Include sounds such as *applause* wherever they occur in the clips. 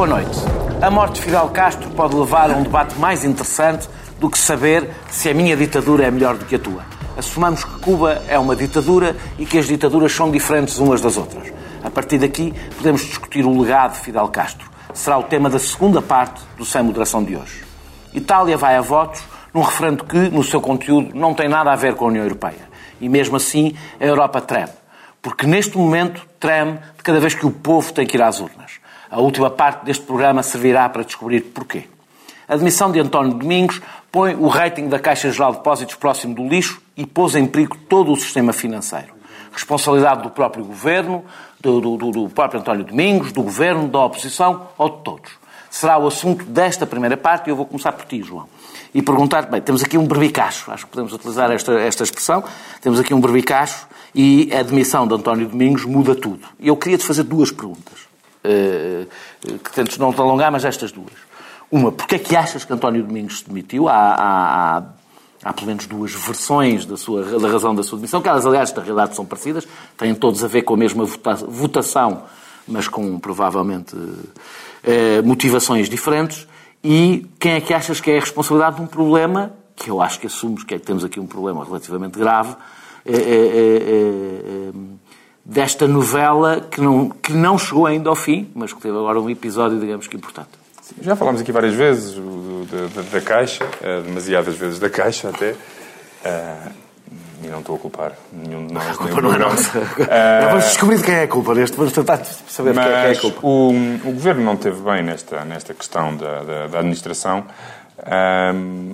Boa noite. A morte de Fidel Castro pode levar a um debate mais interessante do que saber se a minha ditadura é melhor do que a tua. Assumamos que Cuba é uma ditadura e que as ditaduras são diferentes umas das outras. A partir daqui, podemos discutir o legado de Fidel Castro. Será o tema da segunda parte do Sem Moderação de hoje. Itália vai a votos num referendo que, no seu conteúdo, não tem nada a ver com a União Europeia. E mesmo assim, a Europa treme. Porque neste momento treme de cada vez que o povo tem que ir às urnas. A última parte deste programa servirá para descobrir porquê. A demissão de António Domingos põe o rating da Caixa Geral de Depósitos próximo do lixo e pôs em perigo todo o sistema financeiro. Responsabilidade do próprio governo, do, do, do próprio António Domingos, do governo, da oposição ou de todos. Será o assunto desta primeira parte e eu vou começar por ti, João. E perguntar, bem, temos aqui um berbicacho, acho que podemos utilizar esta, esta expressão, temos aqui um berbicacho e a demissão de António Domingos muda tudo. Eu queria te fazer duas perguntas, que tento não te alongar, mas estas duas. Uma, porquê é que achas que António Domingos se demitiu? Há, há, há, há pelo menos duas versões da, sua, da razão da sua demissão, que elas, aliás, na realidade são parecidas, têm todos a ver com a mesma votação, mas com provavelmente eh, motivações diferentes. E quem é que achas que é a responsabilidade de um problema, que eu acho que assumos que, é que temos aqui um problema relativamente grave, eh, eh, desta novela que não, que não chegou ainda ao fim, mas que teve agora um episódio, digamos que importante? Já falámos aqui várias vezes da, da, Caixa, eh, demasiadas vezes da Caixa até. Uh, e não estou a culpar nenhum de nós. A culpa não é nossa. Uh, vamos descobrir quem é a culpa neste, vamos tentar saber quem é, é a culpa. O, o Governo não teve bem nesta, nesta questão da, da, da administração. Um,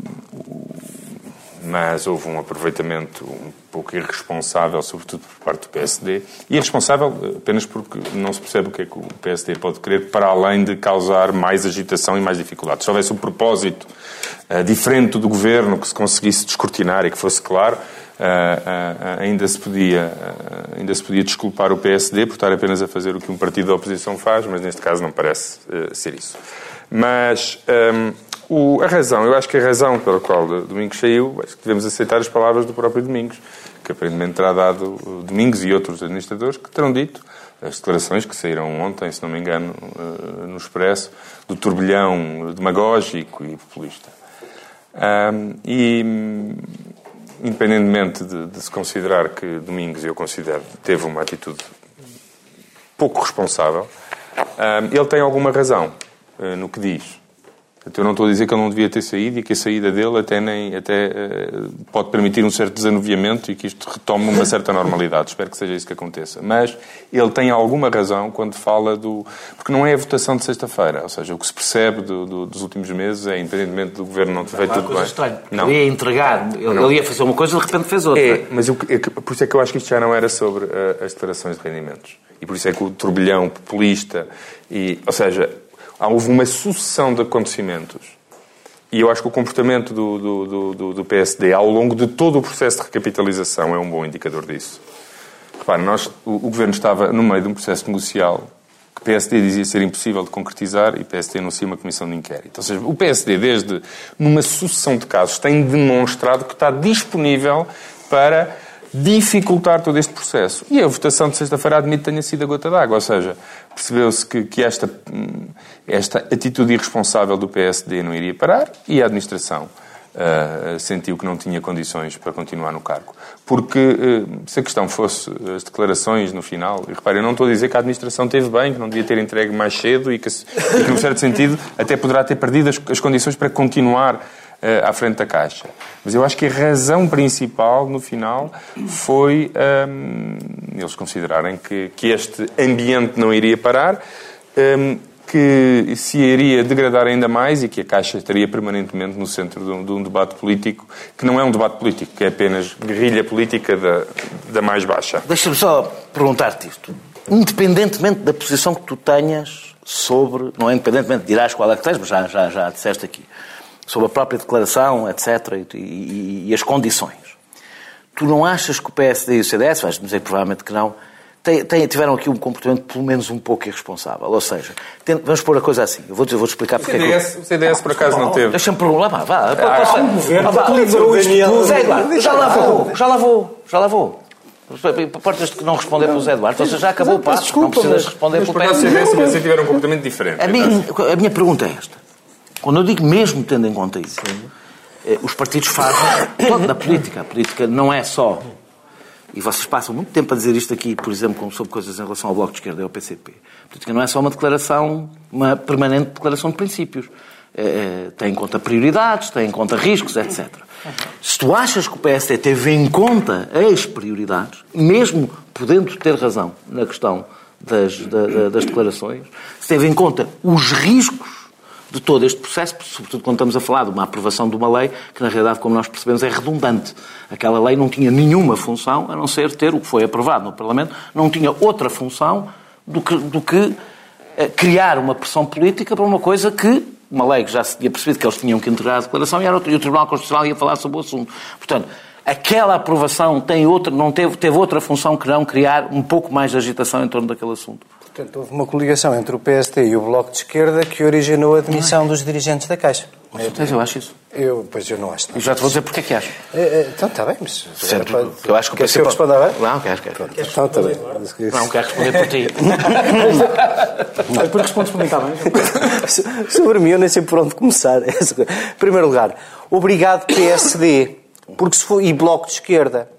mas houve um aproveitamento um pouco irresponsável, sobretudo por parte do PSD. E irresponsável apenas porque não se percebe o que é que o PSD pode querer, para além de causar mais agitação e mais dificuldades. Se houvesse um propósito uh, diferente do governo, que se conseguisse descortinar e que fosse claro, uh, uh, ainda, se podia, ainda se podia desculpar o PSD por estar apenas a fazer o que um partido da oposição faz, mas neste caso não parece ser isso. Mas. Um, ehm, o, a razão, eu acho que a razão pela qual Domingos saiu, acho que devemos aceitar as palavras do próprio Domingos, que aparentemente terá dado Domingos e outros administradores que terão dito as declarações que saíram ontem, se não me engano, eh, no Expresso, do turbilhão demagógico e populista. Um, e, independentemente de, de, se considerar que Domingos, eu considero, teve uma atitude pouco responsável, um, ele tem alguma razão uh, no que diz. Então, eu não estou a dizer que ele não devia ter saído e que a saída dele até, nem, até uh, pode permitir um certo desanuviamento e que isto retome uma certa normalidade. Espero que seja isso que aconteça. Mas ele tem alguma razão quando fala do. Porque não é a votação de sexta-feira. Ou seja, o que se percebe do, do, dos últimos meses é, independentemente do governo não ter feito tudo bem. Estranho. Não. Ele ia entregar, ele, ele, ia fazer uma coisa e de repente fez outra. É, mas eu, é, por isso é que eu acho que isto já não era sobre uh, as declarações de rendimentos. E por isso é que o turbilhão populista, e, ou seja, houve uma sucessão de acontecimentos. E eu acho que o comportamento do, do, do, do, PSD ao longo de todo o processo de recapitalização é um bom indicador disso. Repare, nós, o, o Governo estava no meio de um processo negocial que o PSD dizia ser impossível de concretizar e o PSD anuncia uma comissão de inquérito. Ou seja, o PSD, desde numa sucessão de casos, tem demonstrado que está disponível para dificultar todo este processo. E a votação de sexta-feira admite que tenha sido a gota d'água, ou seja, percebeu-se que, que esta, esta atitude irresponsável do PSD não iria parar e a administração uh, sentiu que não tinha condições para continuar no cargo. Porque uh, se a questão fosse as declarações no final, e repare, eu não estou a dizer que a administração teve bem, que não devia ter entregue mais cedo e que, e que num certo sentido, até poderá ter perdido as, as condições para continuar à frente da Caixa. Mas eu acho que a razão principal, no final, foi ehm, eles considerarem que, que este ambiente não iria parar, ehm, que se iria degradar ainda mais e que a Caixa estaria permanentemente no centro de um, de um, debate político, que não é um debate político, que é apenas guerrilha política da, da mais baixa. Deixa-me só perguntar-te isto. Independentemente da posição que tu tenhas sobre, não é independentemente, dirás qual é que tens, mas já, já, já disseste aqui, sobre a própria declaração, etc., e, e, e as condições. Tu não achas que o PSD e o CDS, vais dizer provavelmente que não, tiveram aqui um comportamento pelo menos um pouco irresponsável. Ou seja, vamos pôr a coisa assim. Eu vou-te vou explicar porque CDS, é que... O CDS, por acaso, não teve. Deixa-me perguntar. Vá, vá. Ah, posso... um governo vá, já lá vou, já lá vou, já lá vou. Importas de que não responder pelo Zé Eduardo? Você já acabou o passo, desculpa, não precisas mas- responder Mas pelo por acaso, se PSD. tivesse- se tiver um comportamento diferente. A minha, a minha pergunta é esta. Quando eu digo mesmo tendo em conta isso, eh, os partidos fazem toda a política. A política não é só. E vocês passam muito tempo a dizer isto aqui, por exemplo, como sobre coisas em relação ao Bloco de Esquerda e ao PCP. A política não é só uma declaração, uma permanente declaração de princípios. Eh, tem em conta prioridades, tem em conta riscos, etc. Se tu achas que o PSD teve em conta as prioridades, mesmo podendo ter razão na questão das, da- da- das declarações, se teve em conta os riscos de todo este processo, sobretudo quando estamos a falar de uma aprovação de uma lei que, na realidade, como nós percebemos, é redundante. Aquela lei não tinha nenhuma função, a não ser ter o que foi aprovado no Parlamento, não tinha outra função do que, do que eh, criar uma pressão política para uma coisa que, uma lei que já se tinha percebido que eles tinham que entregar a declaração e, era e o Tribunal Constitucional ia falar sobre o assunto. Portanto, aquela aprovação tem outra, não teve, teve outra função que não criar um pouco mais de agitação em torno daquele assunto. Portanto, houve uma coligação entre o PSD e o Bloco de Esquerda que originou a demissão dos dirigentes da Caixa. Com certeza, eu acho isso. Eu, pois eu não acho E nada. já te vou dizer porque é que acho. É, é, Então está bem, mas... Certo, Pode- eu acho que o Queres que eu responda? Não, quero, quero. Então está bem. Não, quero responder por ti. *laughs* Porque respondes para mim, está bem? *laughs* Sobre mim, eu nem sei por onde começar. *laughs* Em primeiro lugar, obrigado PSD porque se foi, e Bloco de Esquerda.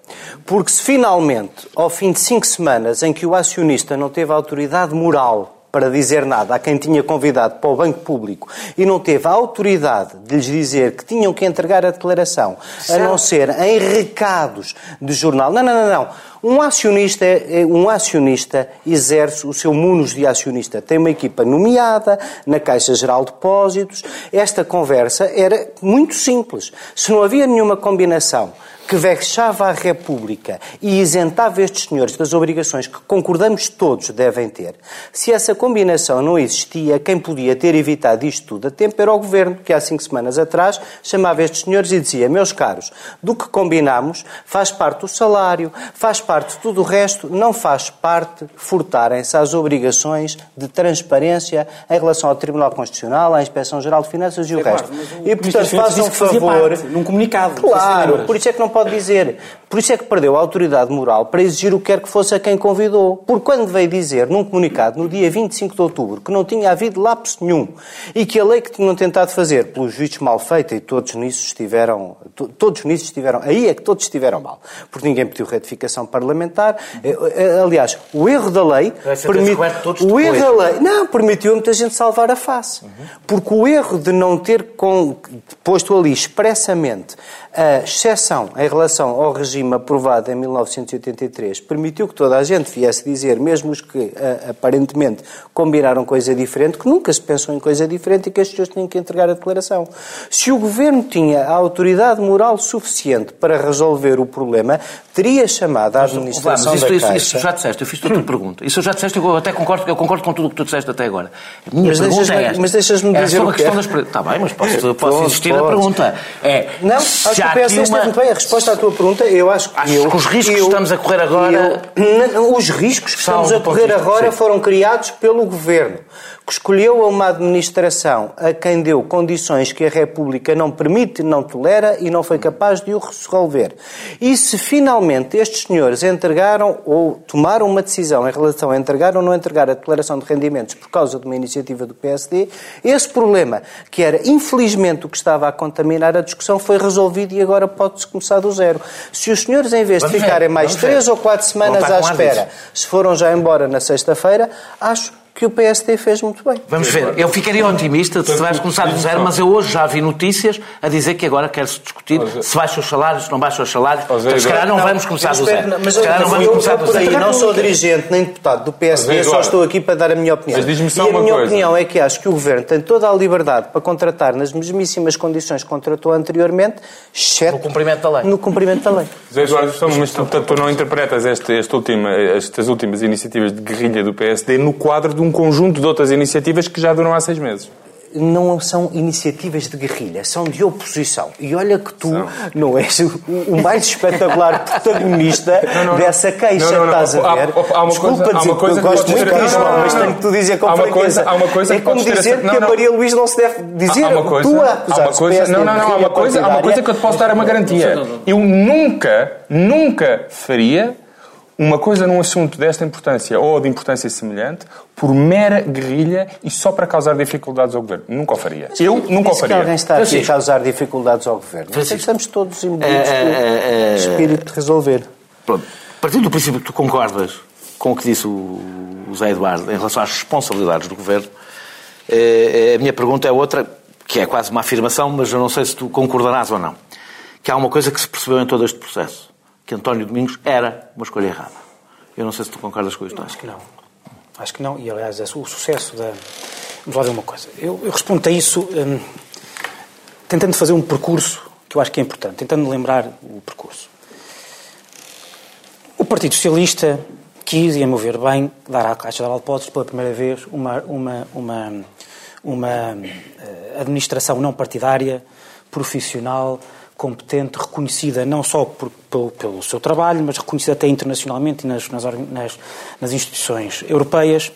Porque se finalmente, ao fim de cinco semanas em que o acionista não teve autoridade moral para dizer nada a quem tinha convidado para o Banco Público e não teve a autoridade de lhes dizer que tinham que entregar a declaração, a não ser em recados de jornal. Não, não, não, não. Um acionista, é- um acionista exerce o seu munus de acionista. Tem uma equipa nomeada na Caixa Geral de Depósitos. Esta conversa era muito simples. Se não havia nenhuma combinação que vexava a República e isentava estes senhores das obrigações que concordamos todos devem ter, se essa combinação não existia, quem podia ter evitado isto tudo a tempo era o Governo, que há cinco semanas atrás chamava estes senhores e dizia, meus caros, do que combinámos faz parte o salário, faz parte tudo o resto, não faz parte furtarem-se às obrigações de transparência em relação ao Tribunal Constitucional, à Inspeção-Geral de Finanças e o resto. E, portanto, façam um favor... Num comunicado. Claro, por isso é que não pode dizer. Por isso é que perdeu a autoridade moral para exigir o que quer que fosse a quem convidou. Porque quando veio dizer num comunicado, no dia 25 de outubro, que não tinha havido lapso nenhum e que a lei que tinham tentado fazer, pelos vistos mal feita, e todos nisso estiveram, to- todos nisso estiveram, aí é que todos estiveram mal. Porque ninguém pediu retificação parlamentar. Eh, eh, Aliás, o erro da lei permite. O erro da lei. Não, permitiu a muita gente salvar a face. Porque o erro de não ter com- posto ali expressamente a exceção em relação ao regime aprovado em 1983 permitiu que toda a gente viesse dizer, mesmo os que ah, aparentemente combinaram coisa diferente, que nunca se pensou em coisa diferente e que as pessoas tinham que entregar a declaração. Se o governo tinha a autoridade moral suficiente para resolver o problema, teria chamado a administração Vamos, isso, da isso, isso já disseste, eu fiz a tua pergunta. Isso já disseste, eu até concordo, eu concordo com tudo o que tu disseste até agora. A minha Mas pergunta é esta. mas deixas-me Era dizer sobre o a que questão é. das... Está bem, mas posso, posso insistir na pergunta. É, Não, acho que o esteve uma- muito bem. A resposta à tua pergunta, eu acho que. Achas eu, que os riscos que eu- estamos a correr agora- eu- os riscos que estamos a correr agora sim. foram criados pelo governo, que escolheu uma administração a quem deu condições que a República não permite, não tolera e não foi capaz de o resolver. E se finalmente estes senhores entregaram ou tomaram uma decisão em relação a entregar ou não entregar a declaração de rendimentos por causa de uma iniciativa do PSD, esse problema, que era infelizmente o que estava a contaminar a discussão, foi resolvido e agora pode-se começar do zero. Se os senhores, em vez de Vamos ver, ficarem mais ver. três ou quatro semanas à espera, se foram já embora na sexta-feira, acho que o PSD fez muito bem. Vamos ver. Eu ficaria otimista se vais começar do zero, mas eu hoje já vi notícias a dizer que agora quer-se discutir se baixam os salários, se não baixam os salários. Portanto, se calhar não, Não, vamos começar eu do zero. Mas Se calhar não vamos eu, começar eu do por aí zero. não sou dirigente nem deputado do PSD, só estou aqui para dar a minha opinião. Mas diz-me só e a minha coisa. opinião é que acho que o Governo tem toda a liberdade para contratar nas mesmíssimas condições que contratou anteriormente, exceto No cumprimento da lei. no cumprimento da lei. Zé Eduardo, mas tu, não interpretas este, este última, estas últimas iniciativas de guerrilha do PSD no quadro de um conjunto de outras iniciativas que já duram há seis meses. não são iniciativas de guerrilha, são de oposição. E olha que tu São. não és o, o mais espetacular *laughs* protagonista Não, não, dessa queixa, Não, não, não. estás a ver? Há- há uma Desculpa coisa- há dizer uma coisa que eu gosto muito não, mas tenho que tu dizer com Há uma franqueza. coisa- há uma coisa é que como dizer que não, a não. Maria Luís não se deve dizer. Há uma coisa, tu a há acusar uma coisa, não, não, não, há uma coisa, há uma coisa que eu te posso dar uma garantia. Eu nunca, nunca faria uma coisa num assunto desta importância ou de importância semelhante por mera guerrilha e só para causar dificuldades ao governo. Nunca o faria. Eu nunca o Disse que faria. alguém está aqui a Francisco. causar dificuldades ao governo. Francisco. Estamos todos imbuídos é. do espírito de resolver. Pronto. Partindo do princípio que tu concordas com o que disse o o Zé Eduardo em relação às responsabilidades do Governo, eh, a minha pergunta é outra, que é quase uma afirmação, mas eu não sei se tu concordarás ou não. Que há uma coisa que se percebeu em todo este processo, que António Domingos era uma escolha errada. Eu não sei se tu concordas com isto. Acho que não. Acho que não. E, aliás, é o sucesso da... Vamos lá ver uma coisa. Eu, eu respondo a isso hum, tentando fazer um percurso que eu acho que é importante, tentando lembrar o percurso. O Partido Socialista quis, e a meu ver bem, dar à Caixa de Depósitos pela primeira vez uma, uma, uma, uma eh, administração não partidária, profissional, competente, reconhecida não só por- pelo, pelo seu trabalho, mas reconhecida até internacionalmente e nas, nas, nas- nas instituições europeias,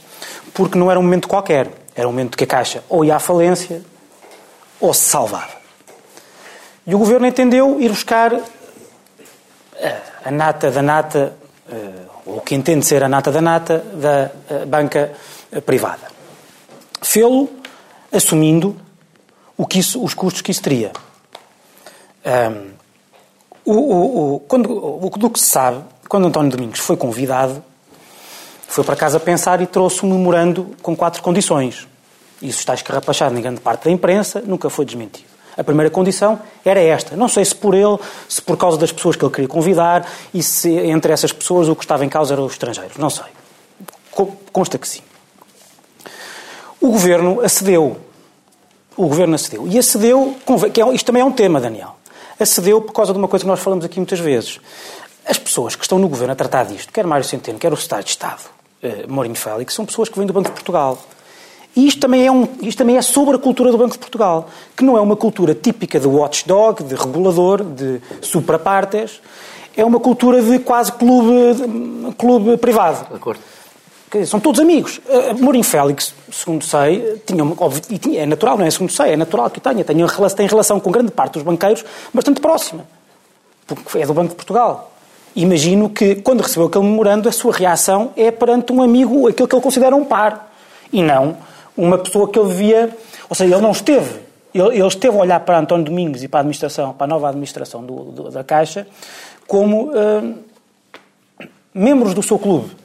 porque não era um momento qualquer. Era um momento que a Caixa ou ia à falência ou se salvava. E o governo entendeu ir buscar eh, a nata da nata, eh, ou o que entende ser a nata da nata, da eh, banca privada. Fê-lo assumindo o que isso- os custos que isso teria. Ahm, o, o- quando, o, do que se sabe, quando António Domingos foi convidado, foi para casa pensar e trouxe um memorando com quatro condições. Isso está escarrapachado em grande parte da imprensa, nunca foi desmentido. A primeira condição era esta. Não sei se por ele, se por causa das pessoas que ele queria convidar e se entre essas pessoas o que estava em causa eram os estrangeiros. Não sei. Co- Consta que sim. O governo acedeu. O governo acedeu. E acedeu, é- isto também é um tema, Daniel. Acedeu por causa de uma coisa que nós falamos aqui muitas vezes. As pessoas que estão no governo a tratar disto, quer Mário Centeno, quer o Secretário de Estado, eh, Mourinho Félix, são pessoas que vêm do Banco de Portugal. E isto também, é um, isto também é sobre a cultura do Banco de Portugal, que não é uma cultura típica de watchdog, de regulador, de suprapartes. É uma cultura de quase clube, de- clube privado. De acordo. São todos amigos. Uh, Mourinho Félix, segundo sei, tinha, óbvio, e tinha- é natural, não é segundo sei, é natural que tenha. Rela- tem relação com grande parte dos banqueiros bastante próxima. Porque é do Banco de Portugal. Imagino que, quando recebeu aquele memorando, a sua reação é perante um amigo, aquele que ele considera um par. E não uma pessoa que ele via... Ou seja, ele não esteve... Ele, ele esteve a olhar para António Domingos e para a administração, para a nova administração do- do- da Caixa, como uh, membros do seu clube.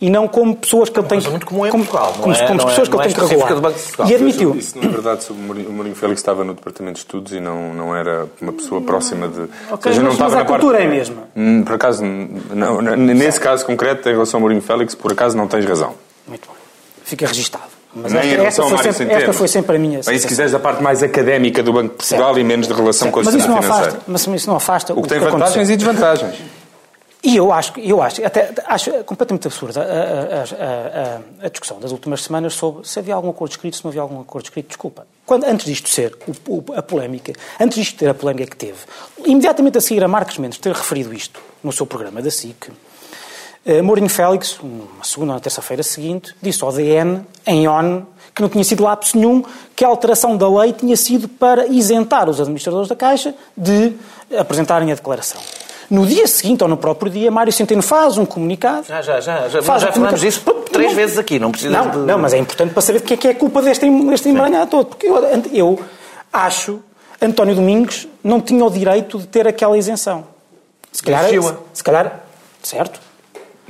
E não como pessoas que ele tem que... muito comum em como, Portugal, não como, é- como é- pessoas que não ele é tem que regular. do Banco de Portugal. E admitiu. Isso, na verdade, o Mourinho, o Mourinho Félix estava no Departamento de Estudos e não, não era uma pessoa próxima de... ou Ok, seja, não mas, estava mas na a parte- cultura é a mesma. Hum, Por acaso, não, não, nesse caso concreto, em relação ao Mourinho Félix, por acaso não tens razão. Muito bem. Fica registado. Mas Nem em esta, esta, foi sempre, esta foi sempre a minha Bem, se quiseres a parte mais académica do Banco de Portugal Certo. e menos de relação com o Mas isso, sistema não financeiro. afasta, mas isso não afasta O que tem aconteceu. vantagens e desvantagens. E eu acho, eu acho, até acho completamente absurda a, a- a- a- discussão das últimas semanas sobre se havia algum acordo escrito, se não havia algum acordo escrito. Desculpa. Quando, antes disto ser o- a polémica, antes disto ter a polémica que teve, imediatamente a seguir a Marcos Mendes ter referido isto no seu programa da SIC, eh, Mourinho Félix, uma segunda ou na terça-feira seguinte, disse ao DN, em ON, que não tinha sido lápis nenhum, que a alteração da lei tinha sido para isentar os administradores da Caixa de apresentarem a declaração. No dia seguinte, ou no próprio dia, Mário Centeno faz um comunicado. Já, já, já. já, Faz já um falamos comunicado. disso três Não. vezes aqui, não precisa Não, de... não, mas é importante para saber de que é que é culpa deste, deste emaranhado todo. Porque eu, eu acho António Domingos não tinha o direito de ter aquela isenção. Se calhar, se calhar, certo?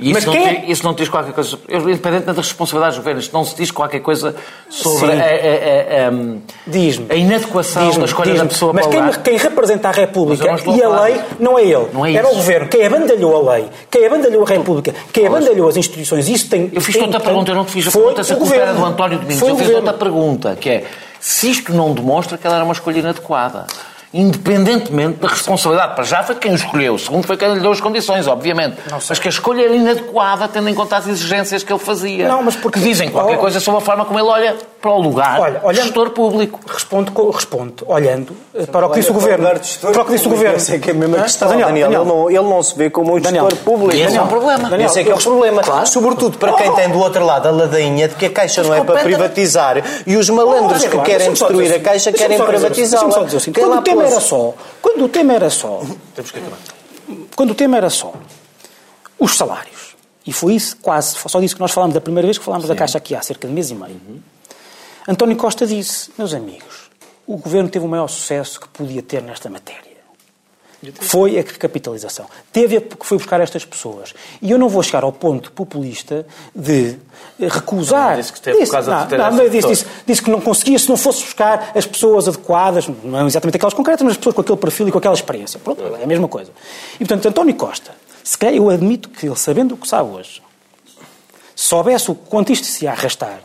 E Mas isso, não quem é- diz, isso não diz qualquer coisa. Independente das responsabilidades do governo, isto não se diz qualquer coisa sobre Sim. a, a- a- a- a inadequação da escolha da pessoa Mas para quem, quem representa a República e a lei não é ele. Não é Era o isso. governo. Quem abandalhou a lei, quem abandalhou a República, quem abandalhou as instituições. Isso tem. Eu fiz tem- outra tem- pergunta, eu não te fiz a pergunta se a culpa era do António Domingos. Foi Eu fiz outra pergunta, que é se isto não demonstra que ela era uma escolha inadequada. Independentemente da responsabilidade, para já foi quem o escolheu, segundo foi quem lhe deu as condições, obviamente. Mas que a escolha era inadequada, tendo em conta as exigências que ele fazia. Não, mas porque- Que dizem qualquer Oh. coisa sobre a forma como ele olha para o lugar Olha, olhando- gestor público. Responde, co- responde olhando eh, para o que disse o governo. Para o que disse o governo. Essa é que é a mesma questão, Daniel, Daniel. Daniel. Ele, não, ele não se vê como um Daniel. gestor público. E esse é um problema. Daniel, Esse é que é o problema. Claro. Sobretudo para quem tem do outro lado a ladainha de que a Caixa não é para privatizar e os malandros Olha, que querem destruir a Caixa assim, querem assim, dizer assim, Quem lá o tema era só, quando o tema era só, Temos que acabar. quando o tema era só Os salários. E foi isso, quase, só disso que nós falámos da primeira vez que falámos da Caixa aqui há cerca de mês e meio. Uhum. António Costa disse, meus amigos, o governo teve o maior sucesso que podia ter nesta matéria. Foi a recapitalização. Teve a, que foi buscar estas pessoas. E eu não vou chegar ao ponto populista de recusar. Não, disse que teve por causa não, de não, mas disse, disse, disse que não conseguia se não fosse buscar as pessoas adequadas, não exatamente aquelas concretas, mas as pessoas com aquele perfil e com aquela experiência. Pronto, é a mesma coisa. E portanto, António Costa, se calhar eu admito que ele, sabendo o que sabe hoje, se soubesse o quanto isto se ia arrastar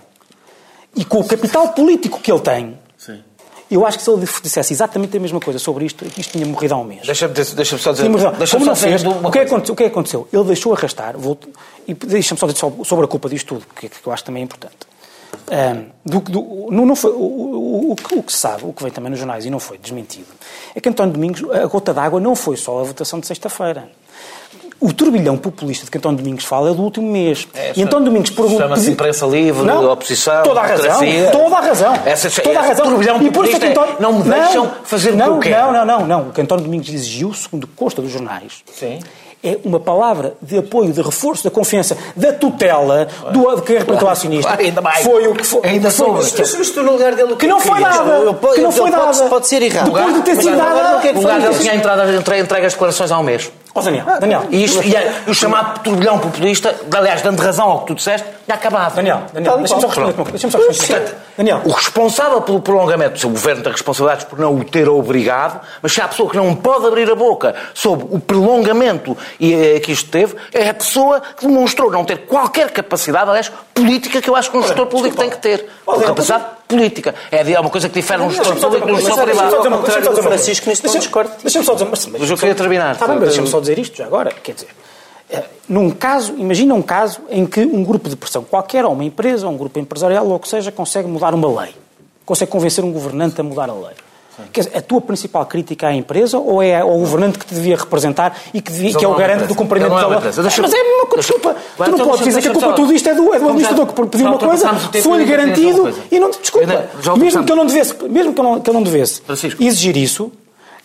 e com o capital político que ele tem. Eu acho que se ele dissesse exatamente a mesma coisa sobre isto, isto tinha morrido há um mês. Deixa-me deixa só dizer. Deixa-me Como só não fez, o que, é que coisa. aconteceu, o que é que aconteceu? Ele deixou arrastar, voltou, e deixa-me só dizer sobre a culpa disto tudo, que, que eu acho também importante. Ahm, do, do- não, não foi, o, o, o, que- o que se sabe, o que vem também nos jornais e não foi desmentido, é que António Domingos, a gota d'água não foi só a votação de sexta-feira. O turbilhão populista de que António Domingos fala é do último mês. É, e António Domingos pergunta. chama-se imprensa livre, oposição, Toda a razão. Toda a razão. Essa- toda a razão. turbilhão E por isso é que populista António... é, não me deixam fazer o que não, eu quero. Não, não, não, não. O que António Domingos exigiu, segundo consta dos jornais, Sim. é uma palavra de apoio, de reforço da confiança, da tutela do de quem representou acionista. Claro, ainda mais. Foi o que foi. Ainda foi. Se tu estou no lugar dele, o Que não foi nada. Que não foi nada. Pode ser errado. Depois de ter sido dada- o que é que foi lugar dele tinha entregue as declarações há um mês. Ó Daniel, Daniel. E, isto, e, a- e o chamado turbilhão populista, aliás, dando razão ao que tu disseste, já acabava. Daniel, Daniel, deixa-me só responder. Deixa-me só responder. Portanto, Daniel. O responsável pelo prolongamento do seu governo tem responsabilidades por não o ter obrigado, mas se há a pessoa que não pode abrir a boca sobre o prolongamento eh, que isto teve, é a pessoa que demonstrou não ter qualquer capacidade, aliás, política, que eu acho que um gestor público tem que ter. Ou capacidade política. É, de- é uma coisa que difere um gestor público de um gestor privado. uma coisa. Francisco, não Deixa-me- discordo. Deixa-me só dizer mas- Mas eu queria terminar. Está bem, mas deixa-me só dizer isto já agora. Quer dizer, eh, num caso, imagina um caso em que um grupo de pressão, qualquer, ou uma empresa, ou um grupo empresarial, ou o que seja, consegue mudar uma lei. Consegue convencer um governante a mudar a lei. Quer dizer, a tua principal crítica à empresa ou é ao governante que te devia representar e que, devia- que é o é garante do cumprimento é da lei? Mas é uma coisa, deixa- desculpa. Tu não então podes dizer que a culpa de tudo isto é do, é do administrador que pediu uma coisa, ultrapassámos o tempo foi e ainda queria dizer garantido e não te desculpa. Mesmo que ele não devesse, mesmo que ele não, que ele não devesse exigir isso,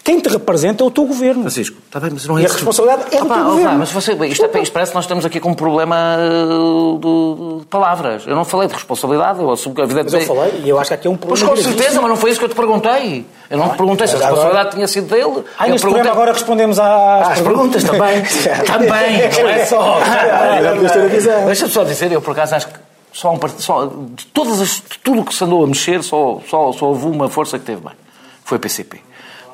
quem te representa é o teu governo. Francisco, está bem, mas não é E a responsabilidade é do Opa, teu opa, governo. Mas você, isto, é- isto parece que nós estamos aqui com um problema uh, de, de palavras. Eu não falei de responsabilidade, eu assumo que a vida Mas eu falei e eu acho que aqui é um Pois problema. com certeza, mas não foi isso que eu te perguntei. Eu não te perguntei se a mas agora- responsabilidade tinha sido dele. Ah, eu neste programa agora respondemos às Às perguntas também. *laughs* também, não é só. Era o que eu estou a dizer. Deixa-me só dizer, eu por acaso acho que só, um part- só de, todas as, de tudo o que se andou a mexer, só, só, só houve uma força que teve bem. Foi o PCP.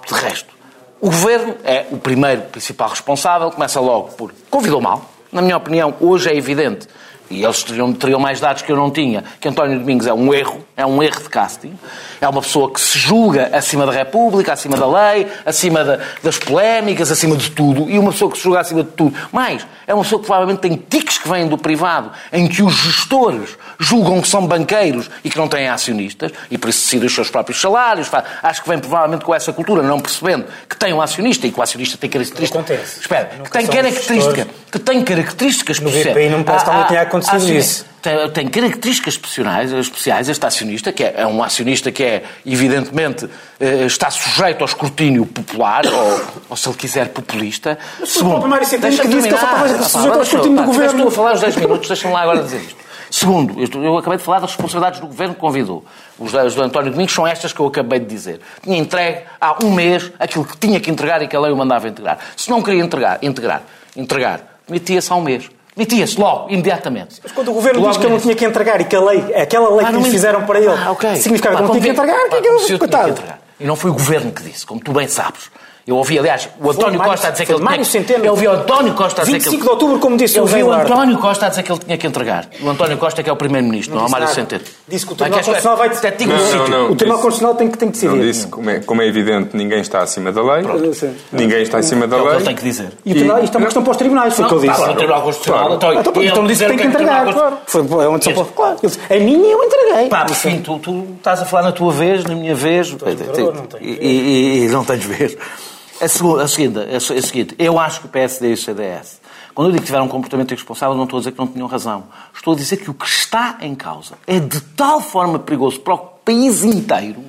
De resto, o governo é o primeiro principal responsável, começa logo por convidou mal. Na minha opinião, hoje é evidente, e eles teriam, teriam mais dados que eu não tinha, que António Domingos é um erro, é um erro de casting. É uma pessoa que se julga acima da República, acima da lei, acima da- das polémicas, acima de tudo, e uma pessoa que se julga acima de tudo. Mais, é uma pessoa que provavelmente tem tiques que vêm do privado, em que os gestores julgam que são banqueiros e que não têm acionistas, e por isso decidem os seus próprios salários. Acho que vem provavelmente com essa cultura, não percebendo que tem um acionista e que o acionista tem características. Acontece. Espera, que tem características. Que tem características No. BPI não me parece que Ah, ah, tenha acontecido acionista. isso. Tem, tem características especiais, especiais este acionista, que é, é um acionista que é, evidentemente, eh, está sujeito ao escrutínio popular, *coughs* ou, ou se ele quiser, populista. foi o próprio Mário Centeno deixa-me que disse que ele só Ah, sujeito ao escrutínio do governo. tu a falar os 10 minutos, deixa-me lá agora dizer isto. Segundo, eu, eu acabei de falar das responsabilidades do governo que convidou. Os do António Domingos são estas que eu acabei de dizer. Tinha entregue há um mês aquilo que tinha que entregar e que a lei o mandava entregar. Se não queria entregar, integrar, entregar, metia-se há um mês. Metia-se logo, imediatamente. Mas quando o governo Logo diz que ele não tinha que entregar e que a lei, aquela lei Ah, que lhe me- fizeram para ele Ah, ok. significava que não tinha que entregar, que é que coitado. entregar. E não foi o governo que disse, como tu bem sabes. Eu ouvi, aliás, o António Mário- Costa a dizer que ele tinha Mário que... Centeno. Eu ouvi o António Costa a dizer que 25 ele... de outubro, como disse Eu o ouvi o. António Costa a dizer que ele tinha que entregar. O António Costa que é o Primeiro-Ministro, não, é o Mário nada. Centeno. Disse que o Tribunal Constitucional vai- até digo Não, não, não. O Tribunal disse- Constitucional tem que, tem que decidir. Não disse, como é, como é evidente, ninguém está acima da lei. Sim. Ninguém está acima da É o que lei. ele tem que dizer. E o tribunal, isto é uma questão para os tribunais, foi o que eu disse. Está no Tribunal Constitucional. Claro. Então, Então, ele então disse dizer que o tem que o entregar, claro. É só pode, claro. Ele a minha eu entreguei. Pá, enfim, tu, tu estás a falar na tua vez, na minha vez. não e, e- e não tens vez. A, segunda, a, seguinte, a, se- a seguinte, eu acho que o PSD e o CDS, quando eu digo que tiveram um comportamento irresponsável, não estou a dizer que não tinham razão. Estou a dizer que o que está em causa é de tal forma perigoso para o país inteiro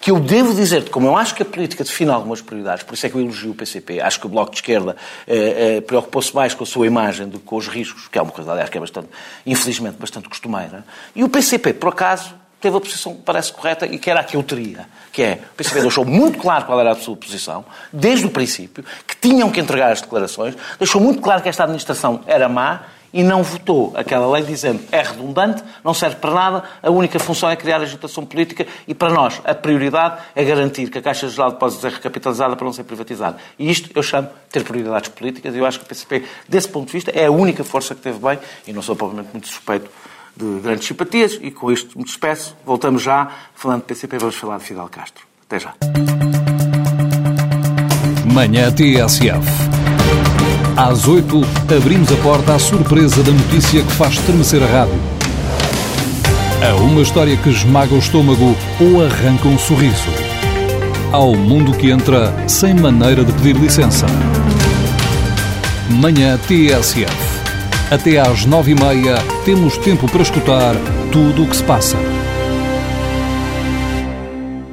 que eu devo dizer, como eu acho que a política define algumas prioridades, por isso é que eu elogio o PCP, acho que o Bloco de Esquerda eh, eh, preocupou-se mais com a sua imagem do que com os riscos, que é uma coisa, aliás, que é bastante, infelizmente, bastante costumeira, e o PCP, por acaso, teve a posição que parece correta e que era a que eu teria, que é, o PCP deixou muito claro qual era a sua posição, desde o princípio, que tinham que entregar as declarações, deixou muito claro que esta administração era má e não votou aquela lei dizendo é redundante, não serve para nada, a única função é criar agitação política e para nós a prioridade é garantir que a Caixa Geral de Depósitos é recapitalizada para não ser privatizada. E isto eu chamo de ter prioridades políticas e eu acho que o PCP, desse ponto de vista, é a única força que teve bem e não sou provavelmente muito suspeito de grandes simpatias e com isto me despeço. Voltamos já, falando de PCP, vamos falar de Fidel Castro. Até já. Manhã TSF. Às 8, abrimos a porta à surpresa da notícia que faz estremecer a rádio. A uma história que esmaga o estômago ou arranca um sorriso. Ao mundo que entra sem maneira de pedir licença. Manhã TSF. Até às nove e meia temos tempo para escutar tudo o que se passa.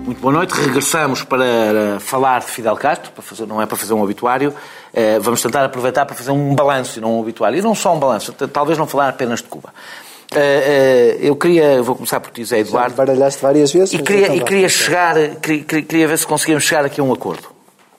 Muito boa noite. Regressamos para falar de Fidel Castro, para fazer, não é para fazer um obituário. Eh, vamos tentar aproveitar para fazer um balanço e não um obituário. E não só um balanço, talvez não falar apenas de Cuba. Eh, eh, eu queria, vou começar por ti, Zé Eduardo. Já baralhaste várias vezes. E queria, e queria chegar, queria, queria ver se conseguíamos chegar aqui a um acordo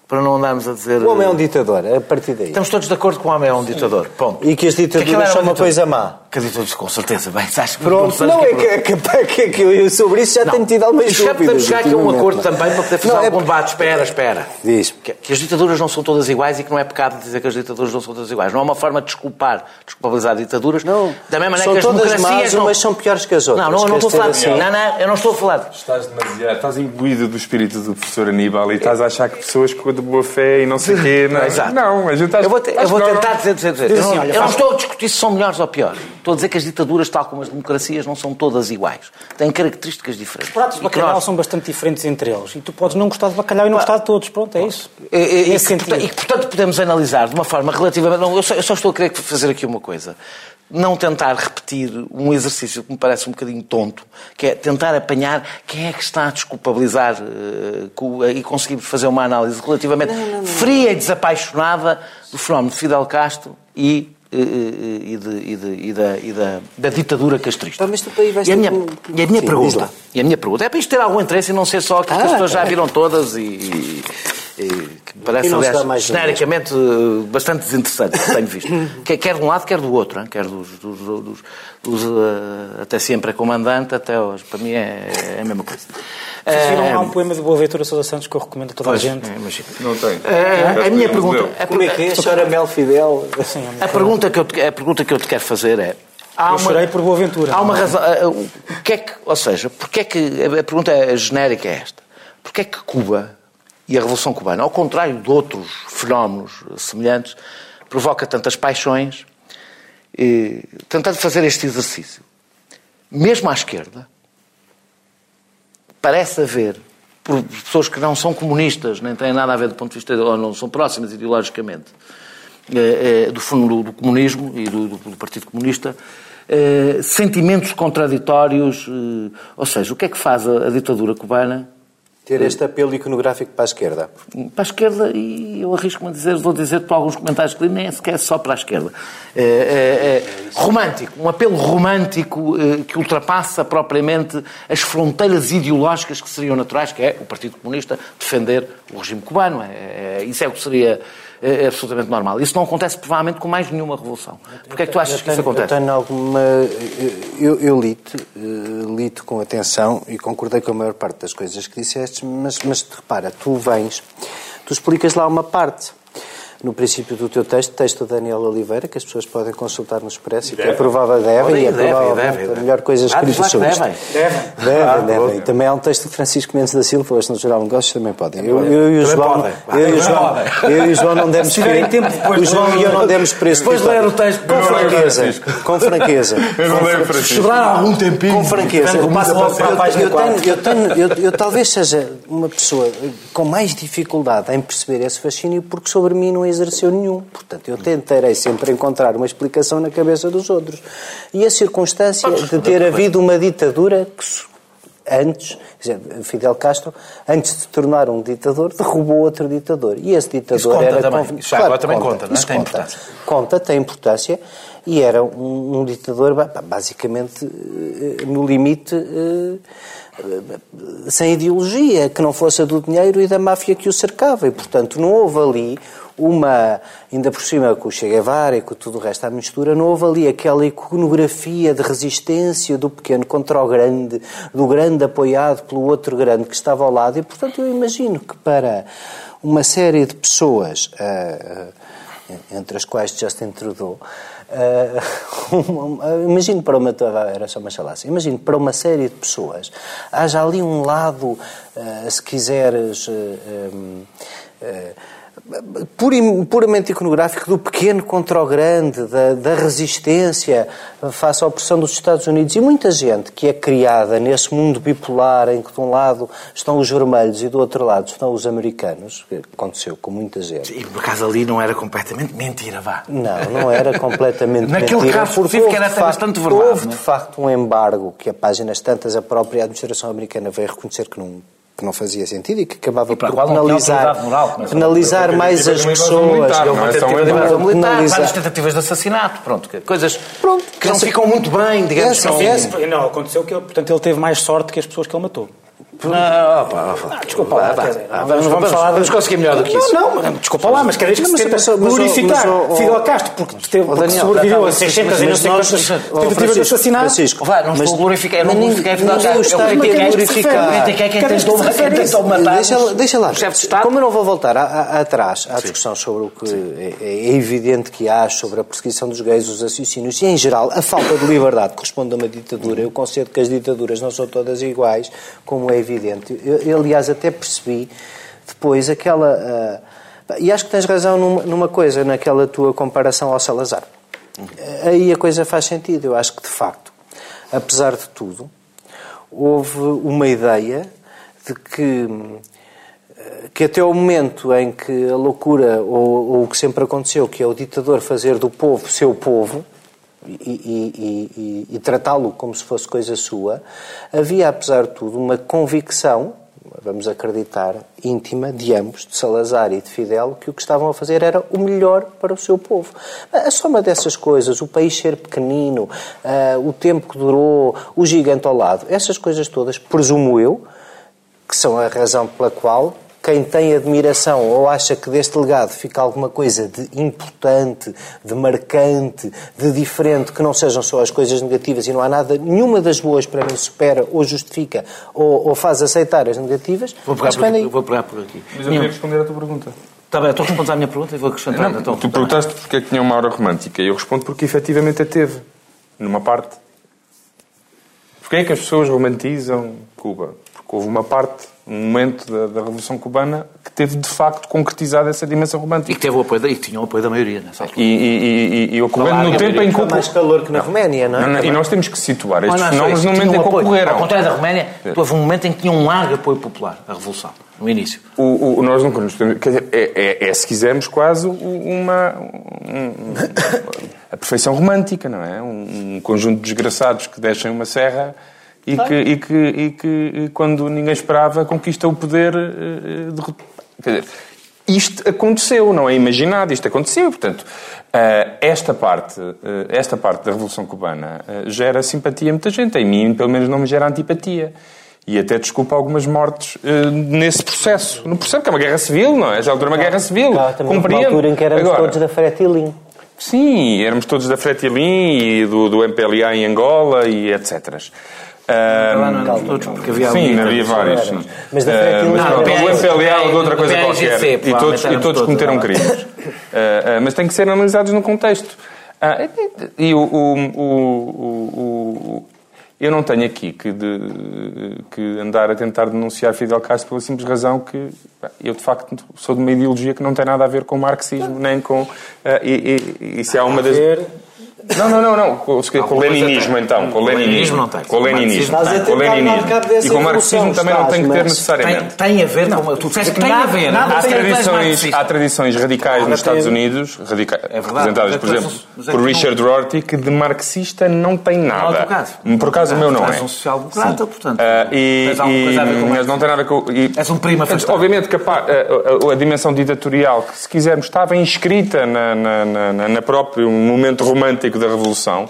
para não andarmos a dizer. O homem é um ditador, a partir daí. Estamos todos de acordo que o homem é um ditador. Ponto. E que as ditaduras são uma coisa má. Que ditaduras, com certeza. Bem, acho que Pronto, não, é que, que, que, que, eu sobre isso já não. tenho tido algumas dúvidas. podemos chegar aqui a um acordo também para poder fazer não, algum é... debate. Espera, espera. Diz. Que, que, as ditaduras não são todas iguais e que não é pecado dizer que as ditaduras não são todas iguais. Não é uma forma de desculpar, desculpabilizar ditaduras. Não. Da mesma maneira são que as todas democracias. Más, não... umas são piores que as outras. Não, não, não estou a falar assim. Não, não, eu não estou a falar. Estás demasiado. Estás imbuído do espírito do professor Aníbal e estás a achar que pessoas boa fé e não sei o quê. Não, Exato. não a gente está... Eu vou, te, eu vou tentar dizer, dizer, dizer. Eu, não, eu não estou a discutir se são melhores ou piores. Estou a dizer que as ditaduras, tal como as democracias, não são todas iguais. Têm características diferentes. Os pratos de bacalhau nós... são bastante diferentes entre eles. E tu podes não gostar de bacalhau e não gostar de todos. Pronto, é isso. E, e, e, que, e, portanto, podemos analisar de uma forma relativamente... Não, eu, só, eu só estou a querer fazer aqui uma coisa não tentar repetir um exercício que me parece um bocadinho tonto, que é tentar apanhar quem é que está a desculpabilizar uh, e conseguir fazer uma análise relativamente não, não, não. fria e desapaixonada do fenómeno de Fidel Castro e e, de, e, de, e, da, e da, da, ditadura castrista. mas tu aí vais e, a minha, e a minha Sim, pergunta, e a minha pergunta é para isto ter algum interesse e não ser só aquilo ah, que as pessoas já viram todas e que me parece, aliás, genericamente bastante desinteressante, que *laughs* tenho visto. quer de um lado, quer do outro, hein? quer dos, dos, dos, dos uh, até sempre é comandante, até hoje. Para mim é, é a mesma coisa. Vocês viram, há um poema de Boaventura Sousa Santos que eu recomendo a toda pois, a gente. É, imagino. Não tem. Uh, a minha pergunta... A, Como é que é? Chora Mel Fidel? Sim, a, pergunta que eu te, a pergunta que eu te quero fazer é... Há eu uma, chorei por Boaventura. Há uma razão... Uh, o que é que, ou seja, porque é que... A pergunta é, genérica é esta. Porquê é que Cuba e a Revolução Cubana, ao contrário de outros fenómenos semelhantes, provoca tantas paixões, eh, tentando fazer este exercício. Mesmo à esquerda, parece haver, por pessoas que não são comunistas, nem têm nada a ver do ponto de vista, ou não são próximas ideologicamente eh, eh, do fundo do comunismo e do, do Partido Comunista, sentimentos contraditórios, ou seja, o que é que faz a ditadura cubana ter este apelo iconográfico para a esquerda? Para a esquerda, e eu arrisco-me a dizer, vou dizer por alguns comentários que nem sequer só para a esquerda. É, é, é romântico, um apelo romântico é, que ultrapassa propriamente as fronteiras ideológicas que seriam naturais, que é o Partido Comunista defender o regime cubano. É, é isso é o que seria é, é absolutamente normal. Isso não acontece provavelmente com mais nenhuma revolução. Porquê é que tu achas tenho, que isso acontece? Eu tenho alguma... Eu, eu li-te, eh, li-te com atenção e concordei com a maior parte das coisas que disseste, mas, mas repara, tu vens, tu explicas lá uma parte no princípio do teu texto, texto do Daniel Oliveira, que as pessoas podem consultar no Expresso e que é provável devem, e é provavelmente deve, a melhor coisa escrita sobre isto. Devem, devem. Ah, devem. E também há um texto de Francisco Mendes da Silva, hoje no Geral Negócios também podem. Eu, eu, e o João, eu, e o João, eu e o João não demos preço. O João e eu não demos preço. Depois ler o texto com franqueza. Com franqueza. Eu não leio Francisco. Sobrar *laughs* algum tempinho. Com franqueza. Eu talvez seja uma pessoa com mais dificuldade em perceber esse fascínio porque sobre mim não exerceu nenhum. Portanto, eu tentarei sempre encontrar uma explicação na cabeça dos outros. E a circunstância de ter havido uma ditadura que antes, Fidel Castro, antes de se tornar um ditador, derrubou outro ditador. E esse ditador Isso conta era... também. conv- Isso agora também conta, não é? Tem conta. importância. Conta, tem importância. E era um, um ditador, ba- basicamente, eh, no limite, eh, sem ideologia, que não fosse a do dinheiro e da máfia que o cercava. E, portanto, não houve ali uma, ainda por cima com o Che Guevara e com tudo o resto à mistura, não houve ali aquela iconografia de resistência do pequeno contra o grande, do grande apoiado pelo outro grande que estava ao lado. E, portanto, eu imagino que para uma série de pessoas, ah, ah, entre as quais Justin Trudeau, *laughs* uma- imagino para uma era só uma chalaça, imagino para uma série de pessoas haja ali um lado, ah, se quiseres, puri- puramente iconográfico do pequeno contra o grande, da, da resistência face à opressão dos Estados Unidos. E muita gente que é criada nesse mundo bipolar em que de um lado estão os vermelhos e do outro lado estão os americanos, que aconteceu com muita gente. E por acaso ali não era completamente mentira, vá. Não, não era completamente *laughs* Naquele mentira, caso porque específico era até bastante verdade, Houve, é? de facto, um embargo que a páginas tantas a própria administração americana veio reconhecer que não, que não fazia sentido e que acabava E por tinha penalizar, moral, a- penalizar mais as pessoas. militar, é várias tentativas de assassinato, pronto, que- coisas Pronto, que não essa- ficam muito bem, digamos essa- assim. Não, aconteceu que ele, portanto, ele teve mais sorte que as pessoas que ele matou. Não, opa, opa. Ah, desculpa lá, quer dizer, Ah, vamos, vamos vamos, falar vamos conseguir melhor do que isso. Não, não, desculpa lá, mas cada vez que Não, se tenta glorificar Fidel Castro porque, teve, porque Daniel, sobreviveu a tá, 600 e não sei nós- quantas tentativas de assassinato. Francisco, Vá, não estou a glorificar, eu não glorifiquei ninguém- Fidel Castro. Eu critiquei quem glorificar. critiquei quem Cada vez tentou matar Deixa, lá. Como eu não vou voltar atrás à discussão sobre o que é, é evidente que há sobre a perseguição dos gays, os assassínios e, em geral, a falta de liberdade que corresponde a uma ditadura. Eu concedo que as ditaduras não são todas iguais, como é evidente. Eu, eu, aliás, até percebi depois aquela. ah, e acho que tens razão numa, numa coisa, naquela tua comparação ao Salazar. Aí a coisa faz sentido. Eu acho que, de facto, apesar de tudo, houve uma ideia de que que até o momento em que a loucura, ou, ou o que sempre aconteceu, que é o ditador fazer do povo seu povo e, e- e- tratá-lo como se fosse coisa sua, havia, apesar de tudo, uma convicção, vamos acreditar, íntima de ambos, de Salazar e de Fidel, que o que estavam a fazer era o melhor para o seu povo. A soma dessas coisas, o país ser pequenino, o tempo que durou, o gigante ao lado, essas coisas todas, presumo eu, que são a razão pela qual quem tem admiração ou acha que deste legado fica alguma coisa de importante, de marcante, de diferente, que não sejam só as coisas negativas e não há nada, nenhuma das boas para mim supera ou justifica ou, ou faz aceitar as negativas, Vou pegar, por aqui, vou pegar por aqui. Mas eu queria responder à tua pergunta. Está bem, estou a responder à minha pergunta e vou acrescentar. Não, então. tu perguntaste porque é que tinha uma aura romântica e eu respondo porque efetivamente a teve, numa parte. Porquê é que as pessoas romantizam Cuba? Porque houve uma parte, um momento da, da Revolução Cubana que teve de facto concretizado essa dimensão E romântica. que teve o apoio da, e que tinha o apoio da maioria, nessa altura. E, e, e, e ocorrendo no tempo em que. Mais calor que na Roménia, não é? Não, não, e nós temos que situar estes não é fenómenos no momento em um que apoio. ocorreram. Ao contrário da Roménia, houve um momento em que tinha um largo apoio popular, a Revolução, no início. O, o- nós não nos podemos- quer dizer, é, é- é, se quisermos, quase uma. um- *laughs* a perfeição romântica, não é? Um, um conjunto de desgraçados que deixam uma serra e que, e que, e que, quando ninguém esperava, conquista o poder. eh, eh, de, quer dizer, isto aconteceu, não é imaginado, isto aconteceu. Portanto, eh, esta parte, eh, esta parte da Revolução Cubana eh, gera simpatia a muita gente. Em mim, pelo menos, não me gera antipatia. E até desculpa algumas mortes eh, nesse processo. No processo, que é uma guerra civil, não é? Já altura uma guerra civil. Há também uma Compreendo. altura em que éramos Agora, todos da Fretilin. Sim, éramos todos da Fretilin e do, do MPLA em Angola e etc. Lá não todos, porque havia Sim, ali- havia vários. Sim. Mas da Ah, Fretilin mas não, o MPLA ou de outra coisa qualquer. E todos, e todos cometeram é? crimes. Ah, ah, mas têm que ser analisados no contexto. Ah, e e o, o, o, o- o- eu não tenho aqui que, de- que andar a tentar denunciar Fidel Castro pela simples razão que eu, de facto, sou de uma ideologia que não tem nada a ver com o marxismo, nem com... ah, e, e- e se há uma das... Não, não, não, não. Com, com o leninismo, então. Com o leninismo. não tem. Com o leninismo. Com o tentar leninismo. E com o marxismo também não tem que ter necessariamente. Tem, a ver com. Tu disseste que tem a ver. nada Há tradições, marxista. há tradições radicais nos Estados Unidos, radica- verdade, representadas, por é que exemplo, é por Richard Rorty, que de marxista não tem é nada. Por acaso o meu não é. és um social-democrata, portanto. Ah, e, e- mas não tem nada com. E, És um primo afastado. Obviamente que a, pa- a- a- a dimensão ditatorial, que se quisermos, estava inscrita na, na, na, na- na próprio momento romântico da Revolução.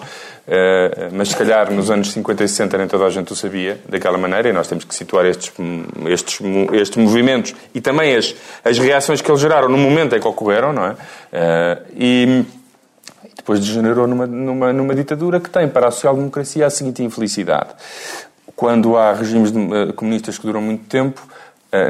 eh, mas se calhar nos anos 50 e 60 nem toda a gente o sabia daquela maneira e nós temos que situar estes, estes, estes movimentos e também as, as reações que eles geraram no momento em que ocorreram, não é? Eh, e, depois degenerou numa, numa, numa ditadura que tem para a social-democracia a seguinte infelicidade. Quando há regimes eh, comunistas que duram muito tempo,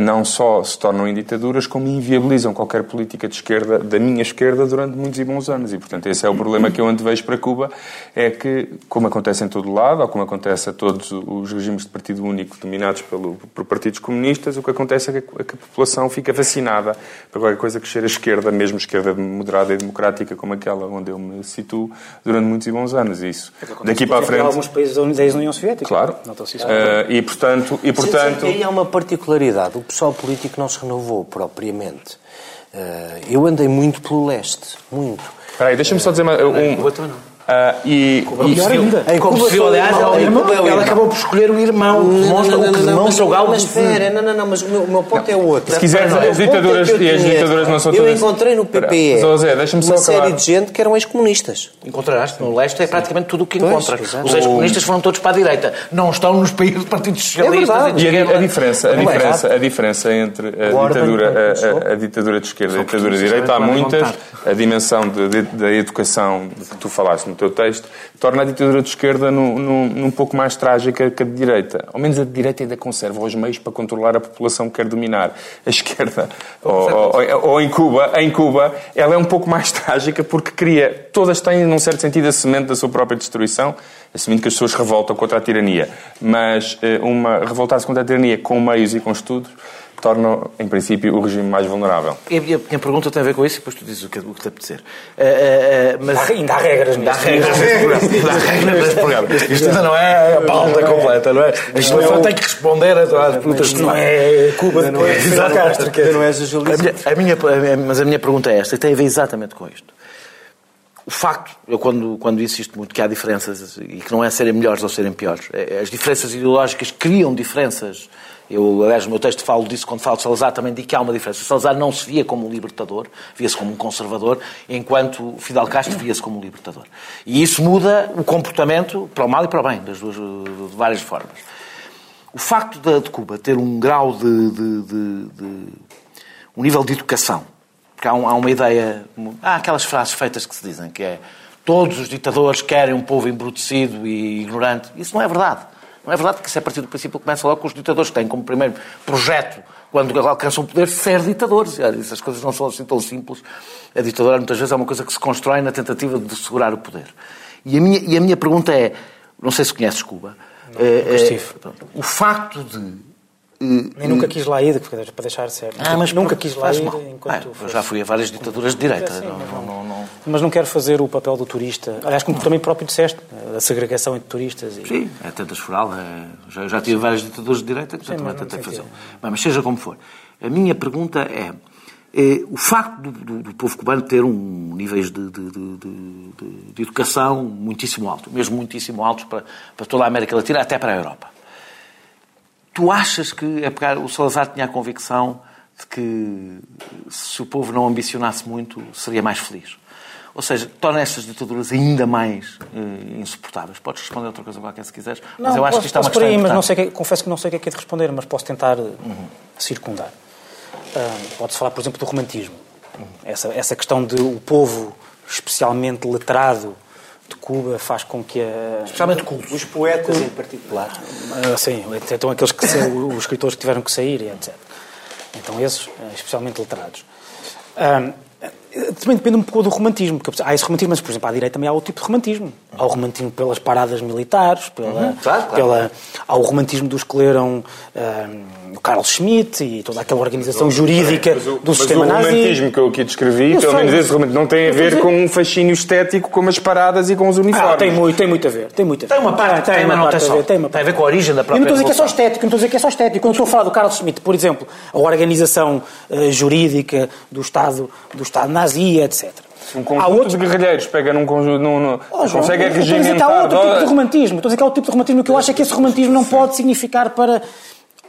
não só se tornam em ditaduras, como inviabilizam qualquer política de esquerda, da minha esquerda, durante muitos e bons anos. E, portanto, esse é o problema que eu antevejo para Cuba, é que, como acontece em todo lado, ou como acontece a todos os regimes de partido único dominados pelo, por partidos comunistas, o que acontece é que a, que a população fica vacinada para qualquer coisa que cheira a esquerda, mesmo esquerda moderada e democrática como aquela onde eu me situo, durante muitos e bons anos. E isso, daqui para a Em frente... alguns países da União Soviética. Claro. Não estou a ser Eh, e, portanto, e, portanto Aí há uma particularidade. O pessoal político não se renovou propriamente. Eh, eu andei muito pelo leste. Muito. Espera aí, deixa-me só dizer uma- um... Também não. Ah, e, e- Melhor ainda. Viu, foi aliás, o ela, irmão, é ela irmão. acabou por escolher o irmão. Demonstra, o que demonstra o galo mas espera, não, não, não, mas o meu, o meu ponto é outro. Se quiseres, as é ditaduras- eu e as ditaduras não são Eu todas- encontrei no PPE uma série de gente que eram ex-comunistas. Encontrarás no leste é praticamente tudo o que encontras. Os ex-comunistas foram todos para a direita. Não estão nos países de partidos socialistas. E a, a diferença, a Não é diferença, a diferença entre a ditadura, a, a- a ditadura de esquerda e a ditadura de direita, há muitas. A dimensão da educação de que tu falaste no teu texto torna a ditadura de esquerda num, num, num pouco mais trágica que a de direita. Ao menos a de direita ainda conserva os meios para controlar a população que quer dominar. A esquerda, ou, ou- ou em Cuba, em Cuba, ela é um pouco mais *laughs* trágica porque cria, todas têm, num certo sentido, a semente da sua própria destruição, assumindo que as pessoas revoltam contra a tirania. Mas eh, uma revoltar-se contra a tirania com meios e com estudos torna, em princípio, o regime mais vulnerável. E a minha, minha pergunta tem a ver com isso e depois tu dizes o que, o que te apetecer. Eh, eh, mas... Ainda há regras Ainda há regras neste programa. Há regras neste programa. Isto ainda não é a pauta completa, não é? Isto não é só o- tem que responder todas as perguntas. Isto não é Cuba de Fidel Castro. não A minha, minha- a minha- mas a minha pergunta é esta, e tem a ver exatamente com isto. O facto, eu quando, quando insisto muito que há diferenças e que não é serem melhores ou serem piores, é- as diferenças ideológicas criam diferenças. Eu, aliás, no meu texto falo disso quando falo de Salazar, também digo que há uma diferença. Salazar não se via como um libertador, via-se como um conservador, enquanto Fidel Castro via-se como um libertador. E isso muda o comportamento para o mal e para o bem, das duas, de várias formas. O facto de, de Cuba ter um grau de, de- de- um nível de educação, porque há, um- há uma ideia, há aquelas frases feitas que se dizem que é todos os ditadores querem um povo embrutecido e ignorante. Isso não é verdade. Não é verdade porque isso é a partir do princípio que começa logo com os ditadores que têm como primeiro projeto, quando alcançam o poder, ser ditadores. Essas coisas não são assim tão simples. A ditadura muitas vezes é uma coisa que se constrói na tentativa de segurar o poder. E a minha, e a minha pergunta é, não sei se conheces Cuba, é- é- estive. o facto de Nem nunca quis lá ir, para deixar certo. ah, mas nunca quis lá ir mal. enquanto Ah, já fui a várias ditaduras de direita. Não, mas não, não, não- Mas não quero fazer o papel do turista. Aliás, como tu também próprio disseste, a segregação entre turistas. E... Sim, é tentas fural. É... Já, já tive várias ditaduras de direita, portanto Sim, também tentei que- Bem, mas seja como for. A minha pergunta é, é, o facto do, do- do povo cubano ter um níveis de- de- de- de educação muitíssimo alto, mesmo muitíssimo altos para, para toda a América Latina, até para a Europa. Tu achas que é pegar, o Salazar tinha a convicção de que se o povo não ambicionasse muito, seria mais feliz? Ou seja, torna estas ditaduras ainda mais eh, insuportáveis. Podes responder outra coisa qualquer se quiseres, mas eu acho posso- que isto é uma questão aí, mas não sei que- confesso que não sei o que é que é de responder, mas posso tentar eh, circundar. Ah, Pode-se falar, por exemplo, do romantismo. Essa, essa questão de o povo especialmente letrado de Cuba faz com que a, Especialmente cultos. Os poetas em particular. Ah, sim, então aqueles que os escritores que tiveram que sair etc. Então esses, ah, especialmente letrados. Ah, Também depende um pouco do romantismo. Porque há esse romantismo, mas, por exemplo, à direita também há outro tipo de romantismo. Há o romantismo pelas paradas militares, pela, Uhum, claro, claro. pela, há o romantismo dos que leram ah, o Carl Schmitt e toda aquela organização jurídica Mas o, do mas sistema o nazi. romantismo que eu aqui descrevi, Eu pelo sei. menos esse romantismo, não tem a ver com um fascínio estético como as paradas e com os uniformes. Ah, tem muito, tem muito a ver. Tem, muito a ver. Tem uma parte, tem, mas não parte tem a ver, tem, uma Tem a ver parte. com a origem da Eu não própria estou a dizer que é só estético, não estou a dizer que é só estético. Quando estou a falar do Carl Schmitt, por exemplo, a organização eh, jurídica do Estado, do Estado nazi, etc. Um Há conjunto outros de guerrilheiros pega num conjunto. Num, num, Oh, João, consegue eu estou a dizer que há regimentar. outro tipo de romantismo. Estou a dizer que há outro tipo de romantismo que eu acho é que esse romantismo não pode significar para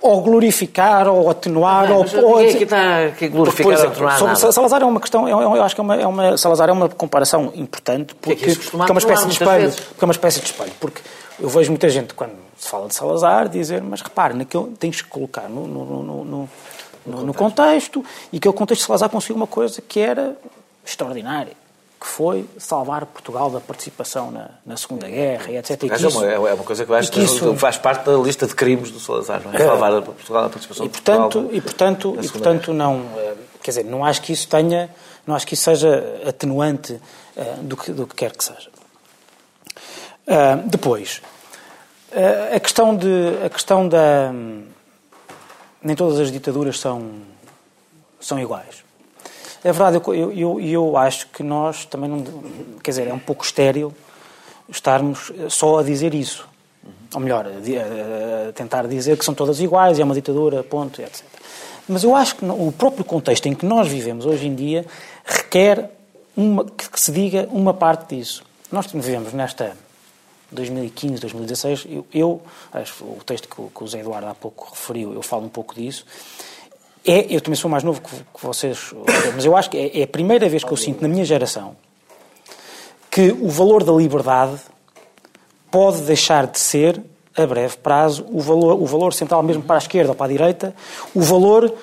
ou glorificar ou atenuar ou, Mas ou ninguém aqui está a glorificar Por exemplo, ou atenuar sobre nada. Salazar é uma questão, eu, eu acho que é uma, é uma- Salazar é uma comparação importante porque, que costuma porque é uma espécie de espelho, vezes. porque é uma espécie de espelho, porque eu vejo muita gente quando se fala de Salazar dizer, mas repare, naquele, tens que colocar no, no, no, no- no- no contexto e aquele contexto de Salazar conseguiu uma coisa que era extraordinária, que foi salvar Portugal da participação na, na Segunda Guerra e etc. E que é isso- uma, é uma coisa que acho que, que isso- faz parte da lista de crimes do Salazar, não é? Salvar Portugal a participação E de Portugal portanto, e portanto, e portanto não, eh, quer dizer, não acho que isso tenha, não acho que isso seja atenuante eh, do que, do que quer que seja. Ah, depois, ah, a questão de, a questão da, nem todas as ditaduras são, são iguais. É verdade, eu, eu, eu, acho que nós também não, quer dizer, é um pouco estéril estarmos eh, só a dizer isso. Ou melhor, a a- tentar dizer que são todas iguais, e é uma ditadura, ponto, etc. Mas eu acho que o próprio contexto em que nós vivemos hoje em dia requer uma, que se diga uma parte disso. Nós vivemos nesta 2015, 2016, eu, eu acho, o texto que o, que o Zé Eduardo há pouco referiu, eu falo um pouco disso, é, eu também sou mais novo que, que vocês, mas eu acho que é, é a primeira vez que eu sinto na minha geração que o valor da liberdade pode deixar de ser, a breve prazo, o valor, o valor central, mesmo para a esquerda ou para a direita, o valor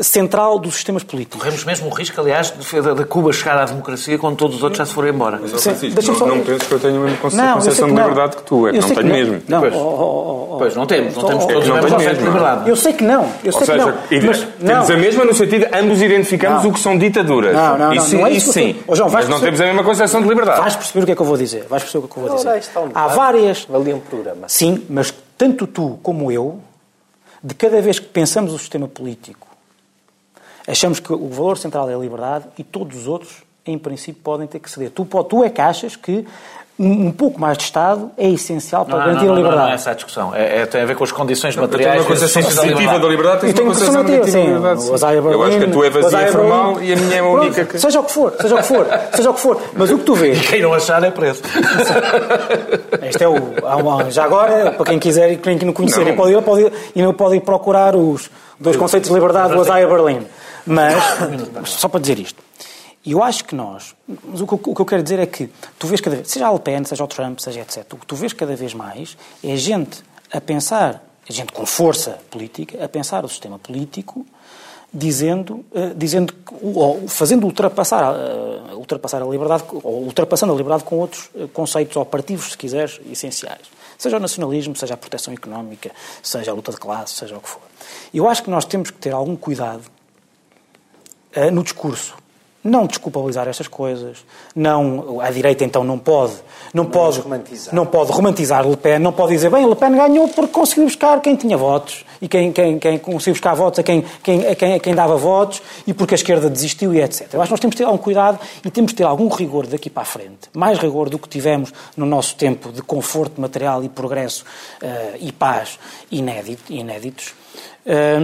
central dos sistemas políticos. Corremos mesmo o risco, aliás, de Cuba chegar à democracia quando todos os outros já se forem embora. Mas, Francisco, não, só- não penses que eu tenho a mesma conce- Não, concepção de liberdade que tu. É que Eu não tenho que mesmo. Não, Pois. oh, oh, oh. Pois, não temos, não temos todos não a mesma mesmo. liberdade. Eu sei que não, eu sei Ou seja, que não. Mas, temos não. a mesma no sentido de ambos identificamos Não. o que são ditaduras. Não, não, não, Isso, não é isso sim. Ô, João, Mas não temos a mesma concepção de liberdade. Vais perceber o que é que eu vou dizer. Vais perceber o que é que eu vou dizer. Há várias. Valia um programa. Sim, mas tanto tu como eu, de cada vez que pensamos o sistema político, achamos que o valor central é a liberdade e todos os outros, em princípio, podem ter que ceder. Tu, tu é que achas que um, um pouco mais de Estado é essencial para Não, garantir não, não, a não, liberdade. não é essa a discussão. É, é- tem a ver com as condições materiais. tenho uma concepção e essências positiva da liberdade, tens tenho uma concepção negativa da sim, liberdade. Isaiah Eu acho que a tua é vazia e formal e a minha é a única que... Seja o que for, seja o que for, *laughs* seja o que for. Mas o que tu vês, Quem não achar é preso. *laughs* Este é o. uma- Já agora, para quem quiser e quem não conhecer, Não. e pode, ir- pode, ir- e não pode ir procurar os dois conceitos de liberdade do Isaiah Berlin. Mas, só para dizer isto. Eu acho que nós. Mas o que, o que eu quero dizer é que tu vês cada vez. Seja a Le Pen, seja o Trump, seja etc. O que tu vês cada vez mais é gente a pensar, gente com força política, a pensar o sistema político dizendo, eh, dizendo ou fazendo ultrapassar, eh, ultrapassar a liberdade, ou ultrapassando a liberdade com outros eh, conceitos operativos, se quiseres, essenciais. Seja o nacionalismo, seja a proteção económica, seja a luta de classe, seja o que for. Eu acho que nós temos que ter algum cuidado eh, no discurso. Não desculpabilizar estas coisas, não a direita então não pode, não pode romantizar. não pode romantizar Le Pen, não pode dizer bem, Le Pen ganhou porque conseguiu buscar quem tinha votos e quem, quem, quem conseguiu buscar votos a quem, quem, a quem, a quem dava votos e porque a esquerda desistiu e etc. Eu acho que nós temos de ter algum cuidado e temos de ter algum rigor daqui para a frente, mais rigor do que tivemos no nosso tempo de conforto material e progresso eh, e paz inédito, inéditos. Eh,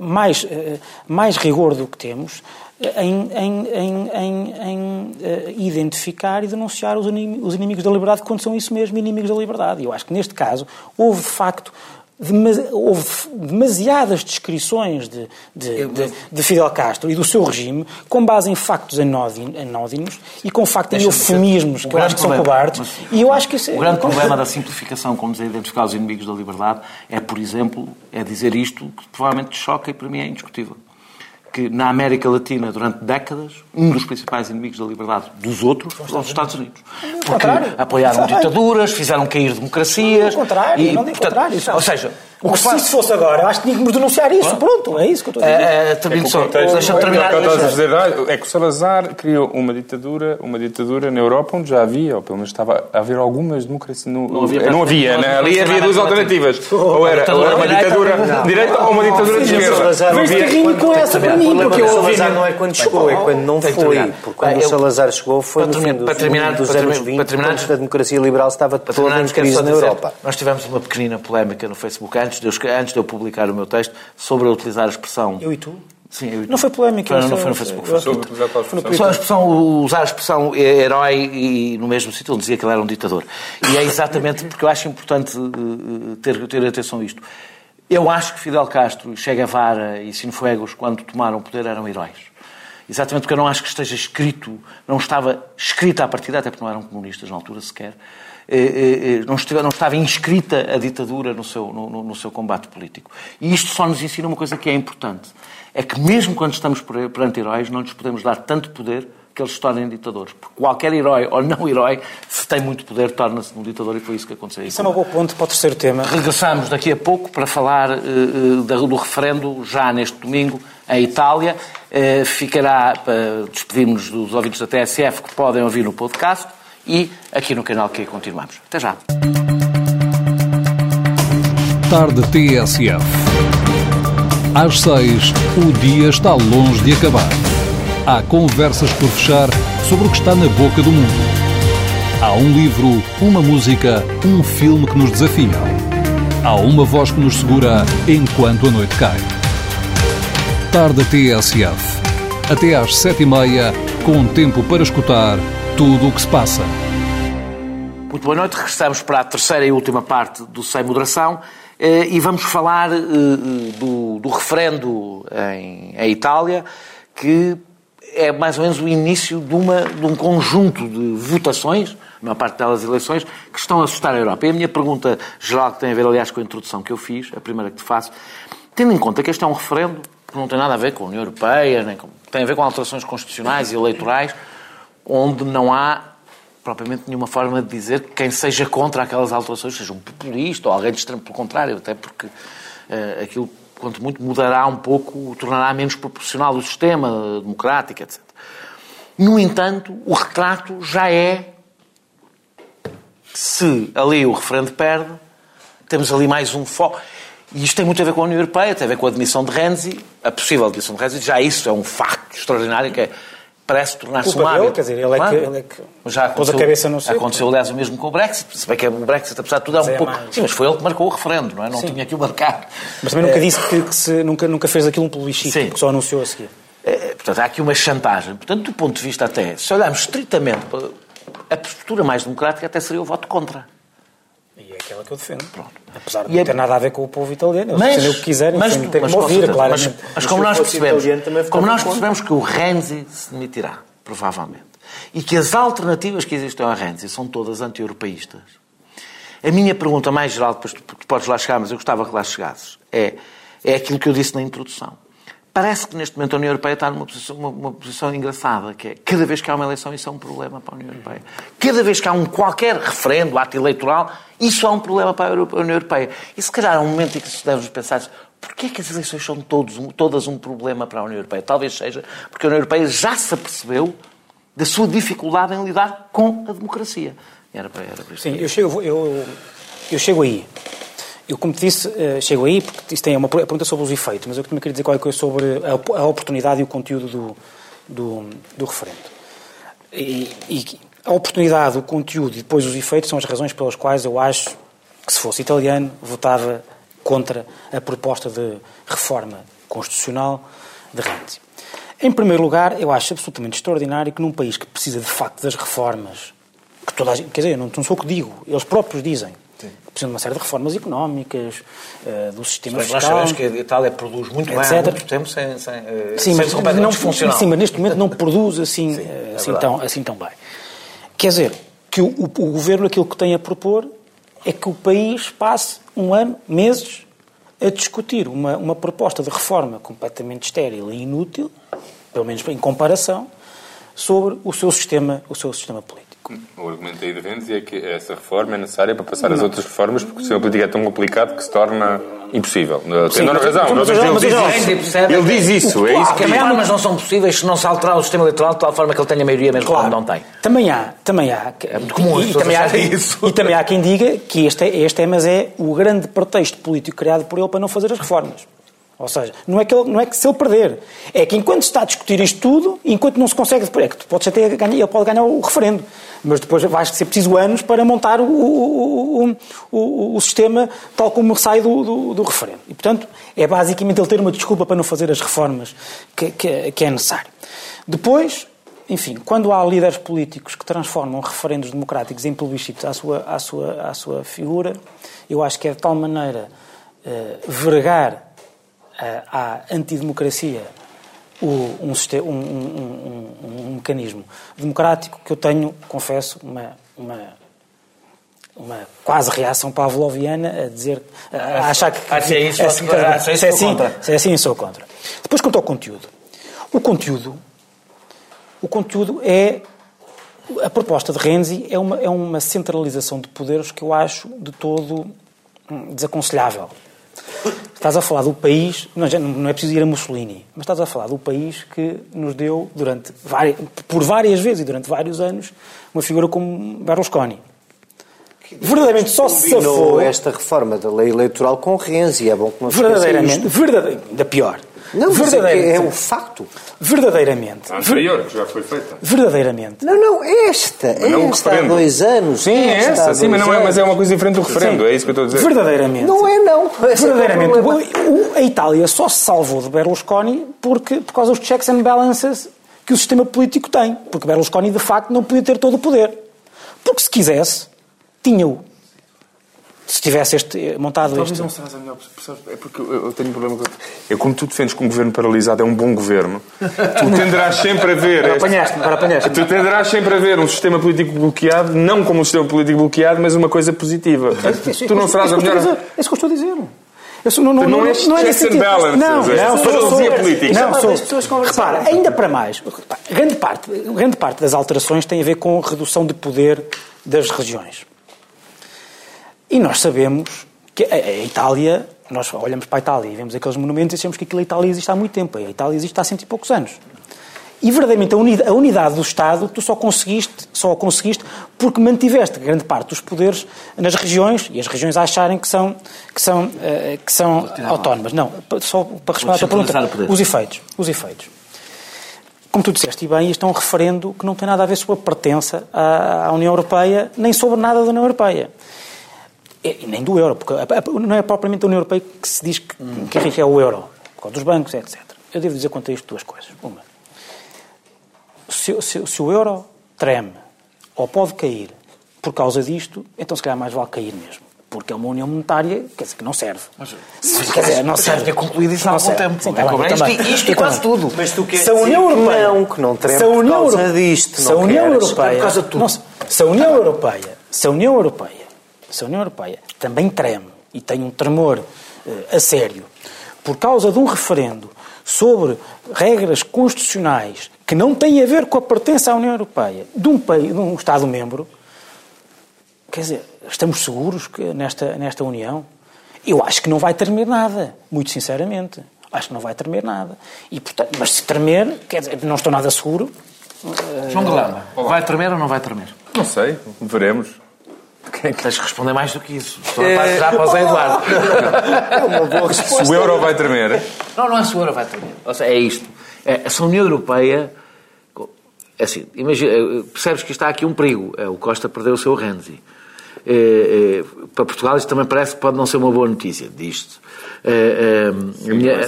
mais, eh, mais rigor do que temos em, em- em- em- eh, identificar e denunciar os inimi- os inimigos da liberdade quando são isso mesmo, inimigos da liberdade. E eu acho que neste caso houve, de facto, houve demasiadas descrições de, de, de- de Fidel Castro e do seu regime com base em factos anódin- anódinos e com factos em eufemismos que eu acho que são cobardes. mas E eu acho que isso é... O grande problema da simplificação, como dizer, identificar os inimigos da liberdade, é, por exemplo, é dizer isto que provavelmente choca e para mim é indiscutível. Que na América Latina, durante décadas, um dos principais inimigos da liberdade dos outros foram os Estados Unidos. Porque contrário. apoiaram ditaduras, fizeram cair democracias. Não digo o contrário, e, não o portanto, contrário. Ou seja, O que se isso fosse agora, eu acho que tínhamos de denunciar isso. Pronto, é isso que eu estou a dizer. Eh, eh, termino só. contexto- Deixa-me terminar. é o a deixa- dizer, é que o Salazar criou uma ditadura, uma ditadura na Europa onde já havia, ou pelo menos estava a haver algumas democracias. No, Não havia não havia, não né? ali havia duas alternativa. alternativas. Ou era, ou era uma ditadura de direita ou uma ditadura de esquerda. Havia- carrinho com essa para mim, O porque eu ouvi... Salazar não é quando chegou, é quando não foi. terminar. Porque quando Ah, o Salazar chegou foi para no fim terminar- dos, terminar- anos terminar- 20, para terminar- quando a democracia liberal estava toda terminar, em crise na Europa. Nós tivemos uma pequenina polémica no Facebook antes de, eu, antes de eu publicar o meu texto sobre a utilizar a expressão. Eu e tu? Sim, eu e tu. Não foi polémica, Não, eu não foi no Facebook. eu- Foi Sobre utilizar expressão? Só a expressão, usar a expressão herói e no mesmo sítio onde dizia que ele era um ditador. E é exatamente porque eu acho importante eh, ter, ter atenção a isto. Eu acho que Fidel Castro, Che Guevara e Cienfuegos, quando tomaram o poder, eram heróis. Exatamente porque eu não acho que esteja escrito, não estava escrita a partida, até porque não eram comunistas na altura sequer, eh, eh, eh, não, estive- não estava inscrita a ditadura no seu, no, no- seu combate político. E isto só nos ensina uma coisa que é importante. É que mesmo quando estamos per- perante heróis, não lhes podemos dar tanto poder que eles se tornem ditadores. Porque qualquer herói ou não herói, se tem muito poder, torna-se um ditador e foi isso que aconteceu. aí Isso é um bom ponto para o terceiro tema. Regressamos daqui a pouco para falar eh, eh, da- do referendo, já neste domingo, em Itália. Eh, ficará para despedirmos dos ouvintes da TSF que podem ouvir no podcast e aqui no canal que continuamos. Até já. Tarde TSF. Às seis, o dia está longe de acabar. Há conversas por fechar sobre o que está na boca do mundo. Há um livro, uma música, um filme que nos desafiam. Há uma voz que nos segura enquanto a noite cai. Tarde TSF. Até às sete e meia, com tempo para escutar tudo o que se passa. Muito boa noite. Regressamos para a terceira e última parte do Sem Moderação eh, e vamos falar eh, do, do referendo em, em Itália, que é mais ou menos o início de, uma, de um conjunto de votações, na parte delas eleições, que estão a assustar a Europa. E a minha pergunta geral, que tem a ver, aliás, com a introdução que eu fiz, a primeira que te faço, tendo em conta que este é um referendo que não tem nada a ver com a União Europeia, nem com, tem a ver com alterações constitucionais e eleitorais, onde não há propriamente nenhuma forma de dizer que quem seja contra aquelas alterações seja um populista ou alguém de extremo, pelo contrário, até porque eh, aquilo, quanto muito, mudará um pouco, tornará menos proporcional o sistema democrático, etc. No entanto, o retrato já é se ali o referendo perde, temos ali mais um foco. E isto tem muito a ver com a União Europeia, tem a ver com a admissão de Renzi, a possível admissão de Renzi, já isso é um facto extraordinário que é, parece tornar-se um hábito. quer dizer, ele é que- ele é que já pôs a aconteceu- cabeça no sítio. Aconteceu, aliás, o mesmo com o Brexit. Se bem que o Brexit, apesar de tudo, é um é pouco... mais- Sim, mas foi ele que marcou o referendo, não é? Não Sim. tinha que o marcar. Mas também nunca disse que, que se, nunca, nunca fez aquilo um plebiscito, Sim. que só anunciou a seguir. É, portanto, há aqui uma chantagem. Portanto, do ponto de vista até, se olharmos estritamente a postura mais democrática, até seria o voto contra. É aquela que eu defendo. Apesar de E não é- ter nada a ver com o povo italiano. Eles Mas, defendem o que quiserem, mas, tem mas, ouvir, claramente. mas, mas como nós percebemos, como nós percebemos que o Renzi se demitirá, provavelmente, e que as alternativas que existem ao Renzi são todas anti-europeístas, a minha pergunta mais geral, depois tu, tu podes lá chegar, mas eu gostava que lá chegasses, é, é aquilo que eu disse na introdução. Parece que neste momento a União Europeia está numa posição, uma, uma posição engraçada, que é cada vez que há uma eleição isso é um problema para a União Europeia. Cada vez que há um qualquer referendo, ato eleitoral, isso é um problema para a União Europeia. E se calhar há um momento em que se deve pensar porquê é que as eleições são todos, todas um problema para a União Europeia? Talvez seja porque a União Europeia já se apercebeu da sua dificuldade em lidar com a democracia. Era para, era para. Sim, eu chego, eu, eu chego aí. Eu, como te disse, eh, chego aí porque isso tem uma per- pergunta sobre os efeitos, mas eu também queria dizer qualquer coisa sobre a, op- a oportunidade e o conteúdo do, do, do referendo. E, e a oportunidade, o conteúdo e depois os efeitos são as razões pelas quais eu acho que, se fosse italiano, votava contra a proposta de reforma constitucional de Renzi. Em primeiro lugar, eu acho absolutamente extraordinário que num país que precisa de facto das reformas, que toda a gente, quer dizer, eu não, não sou o que digo, eles próprios dizem, precisam de uma série de reformas económicas, eh, do sistema Mas nós fiscal. sabemos que a Itália produz muito bem há etc. muito tempo sem, sem, eh, Sim, mas, não, disfuncional. sim, mas neste momento não produz assim, Sim, eh, é assim, verdade. tão, assim tão bem. Quer dizer, que o, o, o governo aquilo que tem a propor é que o país passe um ano, meses, a discutir uma, uma proposta de reforma completamente estéril e inútil, pelo menos em comparação, sobre o seu sistema, o seu sistema político. O argumento aí de Renzi é que essa reforma é necessária para passar as outras reformas porque o sistema político é tão complicado que se torna impossível. Tem razão. mas- ele, mas- diz mas- isso. ele diz isso. É isso que As diz. reformas não são possíveis se não se alterar o sistema eleitoral de tal forma que ele tenha maioria mesmo quando não tem. Também há, também há. É muito comum e, pessoas também há, isso. e também há quem diga que este é, este é, mas é o grande pretexto político criado por ele para não fazer as reformas. Ou seja, não é, que ele, não é que se ele perder, é que enquanto está a discutir isto tudo, enquanto não se consegue, é que tu podes até ganhar, ele pode ganhar o referendo, mas depois vai ser preciso anos para montar o, o, o, o, sistema tal como sai do, do, do referendo. E, portanto, é basicamente ele ter uma desculpa para não fazer as reformas que, que, que é necessário. Depois, enfim, quando há líderes políticos que transformam referendos democráticos em plebiscitos à sua, à sua, à sua figura, eu acho que é de tal maneira eh, vergar à antidemocracia o- um, um- um- um- mecanismo democrático que eu tenho, confesso, uma, uma, uma quase reação pavloviana a dizer, a achar que... Ah, se é isso, é, se é se é sou assim, contra. se é assim, sou contra. Depois, quanto ao conteúdo. O conteúdo, o conteúdo é... A proposta de Renzi é uma, é uma centralização de poderes que eu acho de todo hum, desaconselhável. Estás a falar do país, não, é preciso ir a Mussolini, mas estás a falar do país que nos deu durante várias, por várias vezes e durante vários anos uma figura como Berlusconi. Verdadeiramente só se safou, esta reforma da lei eleitoral com Renzi. É bom que não se verdadeiramente, verdadeiramente, da pior. Não, mas é, que é verdadeiramente, o facto. verdadeiramente, A anterior, que já foi feita. verdadeiramente, Não, não, esta. não o esta há dois anos. Sim, é essa. Sim, mas, não é, mas é uma coisa diferente do referendo. É isso que eu estou a dizer. verdadeiramente. Não é, não. Esse é é Verdadeiramente. o- a Itália só se salvou de Berlusconi porque, por causa dos checks and balances que o sistema político tem. Porque Berlusconi, de facto, não podia ter todo o poder. Porque se quisesse, tinha-o. Se tivesse este, montado Talvez este. não seja a melhor pessoa. É porque eu, eu tenho um problema com. Eu, como tu defendes que um governo paralisado é um bom governo, *laughs* tu tenderás sempre a ver. Agora este- apanhaste-me, agora apanhaste-me. Tu tenderás sempre a ver um sistema político bloqueado, não como um sistema político bloqueado, mas uma coisa positiva. Tu não serás a melhor. É isso que eu estou a dizer. Eu não, não, não não, é checks and sentido. balances, Não, não, sou, sou, política. Não, sou. As pessoas conversaram. Repara, ainda para mais, grande parte, grande parte das alterações tem a ver com a redução de poder das regiões. E nós sabemos que a, Itália, nós olhamos para a Itália e vemos aqueles monumentos e achamos que aquilo a Itália existe há muito tempo. A Itália existe há cento e poucos anos. E verdadeiramente a unidade, a unidade do Estado tu só conseguiste, só a conseguiste porque mantiveste grande parte dos poderes nas regiões e as regiões acharem que são, que são, eh, que são autónomas. Não, só para responder à tua pergunta, os efeitos. Os efeitos. Como tu disseste, e bem, isto é um referendo que não tem nada a ver sobre a pertença à à União Europeia, nem sobre nada da União Europeia. E e nem do euro, porque a- a- não é propriamente a União Europeia que se diz que, que rege é o euro, por causa dos bancos, etc. Eu devo dizer quanto a isto duas coisas. Uma, se, se- se o euro treme ou pode cair por causa disto, então se calhar mais vale cair mesmo. Porque é uma união monetária, quer dizer, que não serve. Se- quer dizer, não mas serve. ter concluído isso há Não algum serve. tempo. Sim, É tá bem, como tá isto bem. e- isto quase tudo. Mas tu queres se a União dizer que Europeia não, que não treme se a por União causa Europeia- disto, se a União queres. Europeia por causa de tudo. não, se- se a União Europeia se a União Europeia se a União Europeia também treme e tem um tremor eh, a sério por causa de um referendo sobre regras constitucionais que não têm a ver com a pertença à União Europeia de um país de um Estado membro Quer dizer, estamos seguros que nesta, nesta União? Eu acho que não vai tremer nada, muito sinceramente. Acho que não vai tremer nada. E, portanto, mas se tremer, quer dizer, não estou nada seguro. João Galamba, vai tremer ou não vai tremer? Não sei, veremos. Quem é que- Tens de responder mais do que isso. Estou a passar já para o Zé Eduardo. É uma boa *laughs* Se resposta. o euro vai tremer. Não, não é se o euro vai tremer. Ou seja, é isto. É, se a União Europeia... É assim, imagina, percebes que está aqui um perigo. É, o Costa perdeu o seu Renzi. É, é, para Portugal isto também parece que pode não ser uma boa notícia, disto. É, é, a minha, é,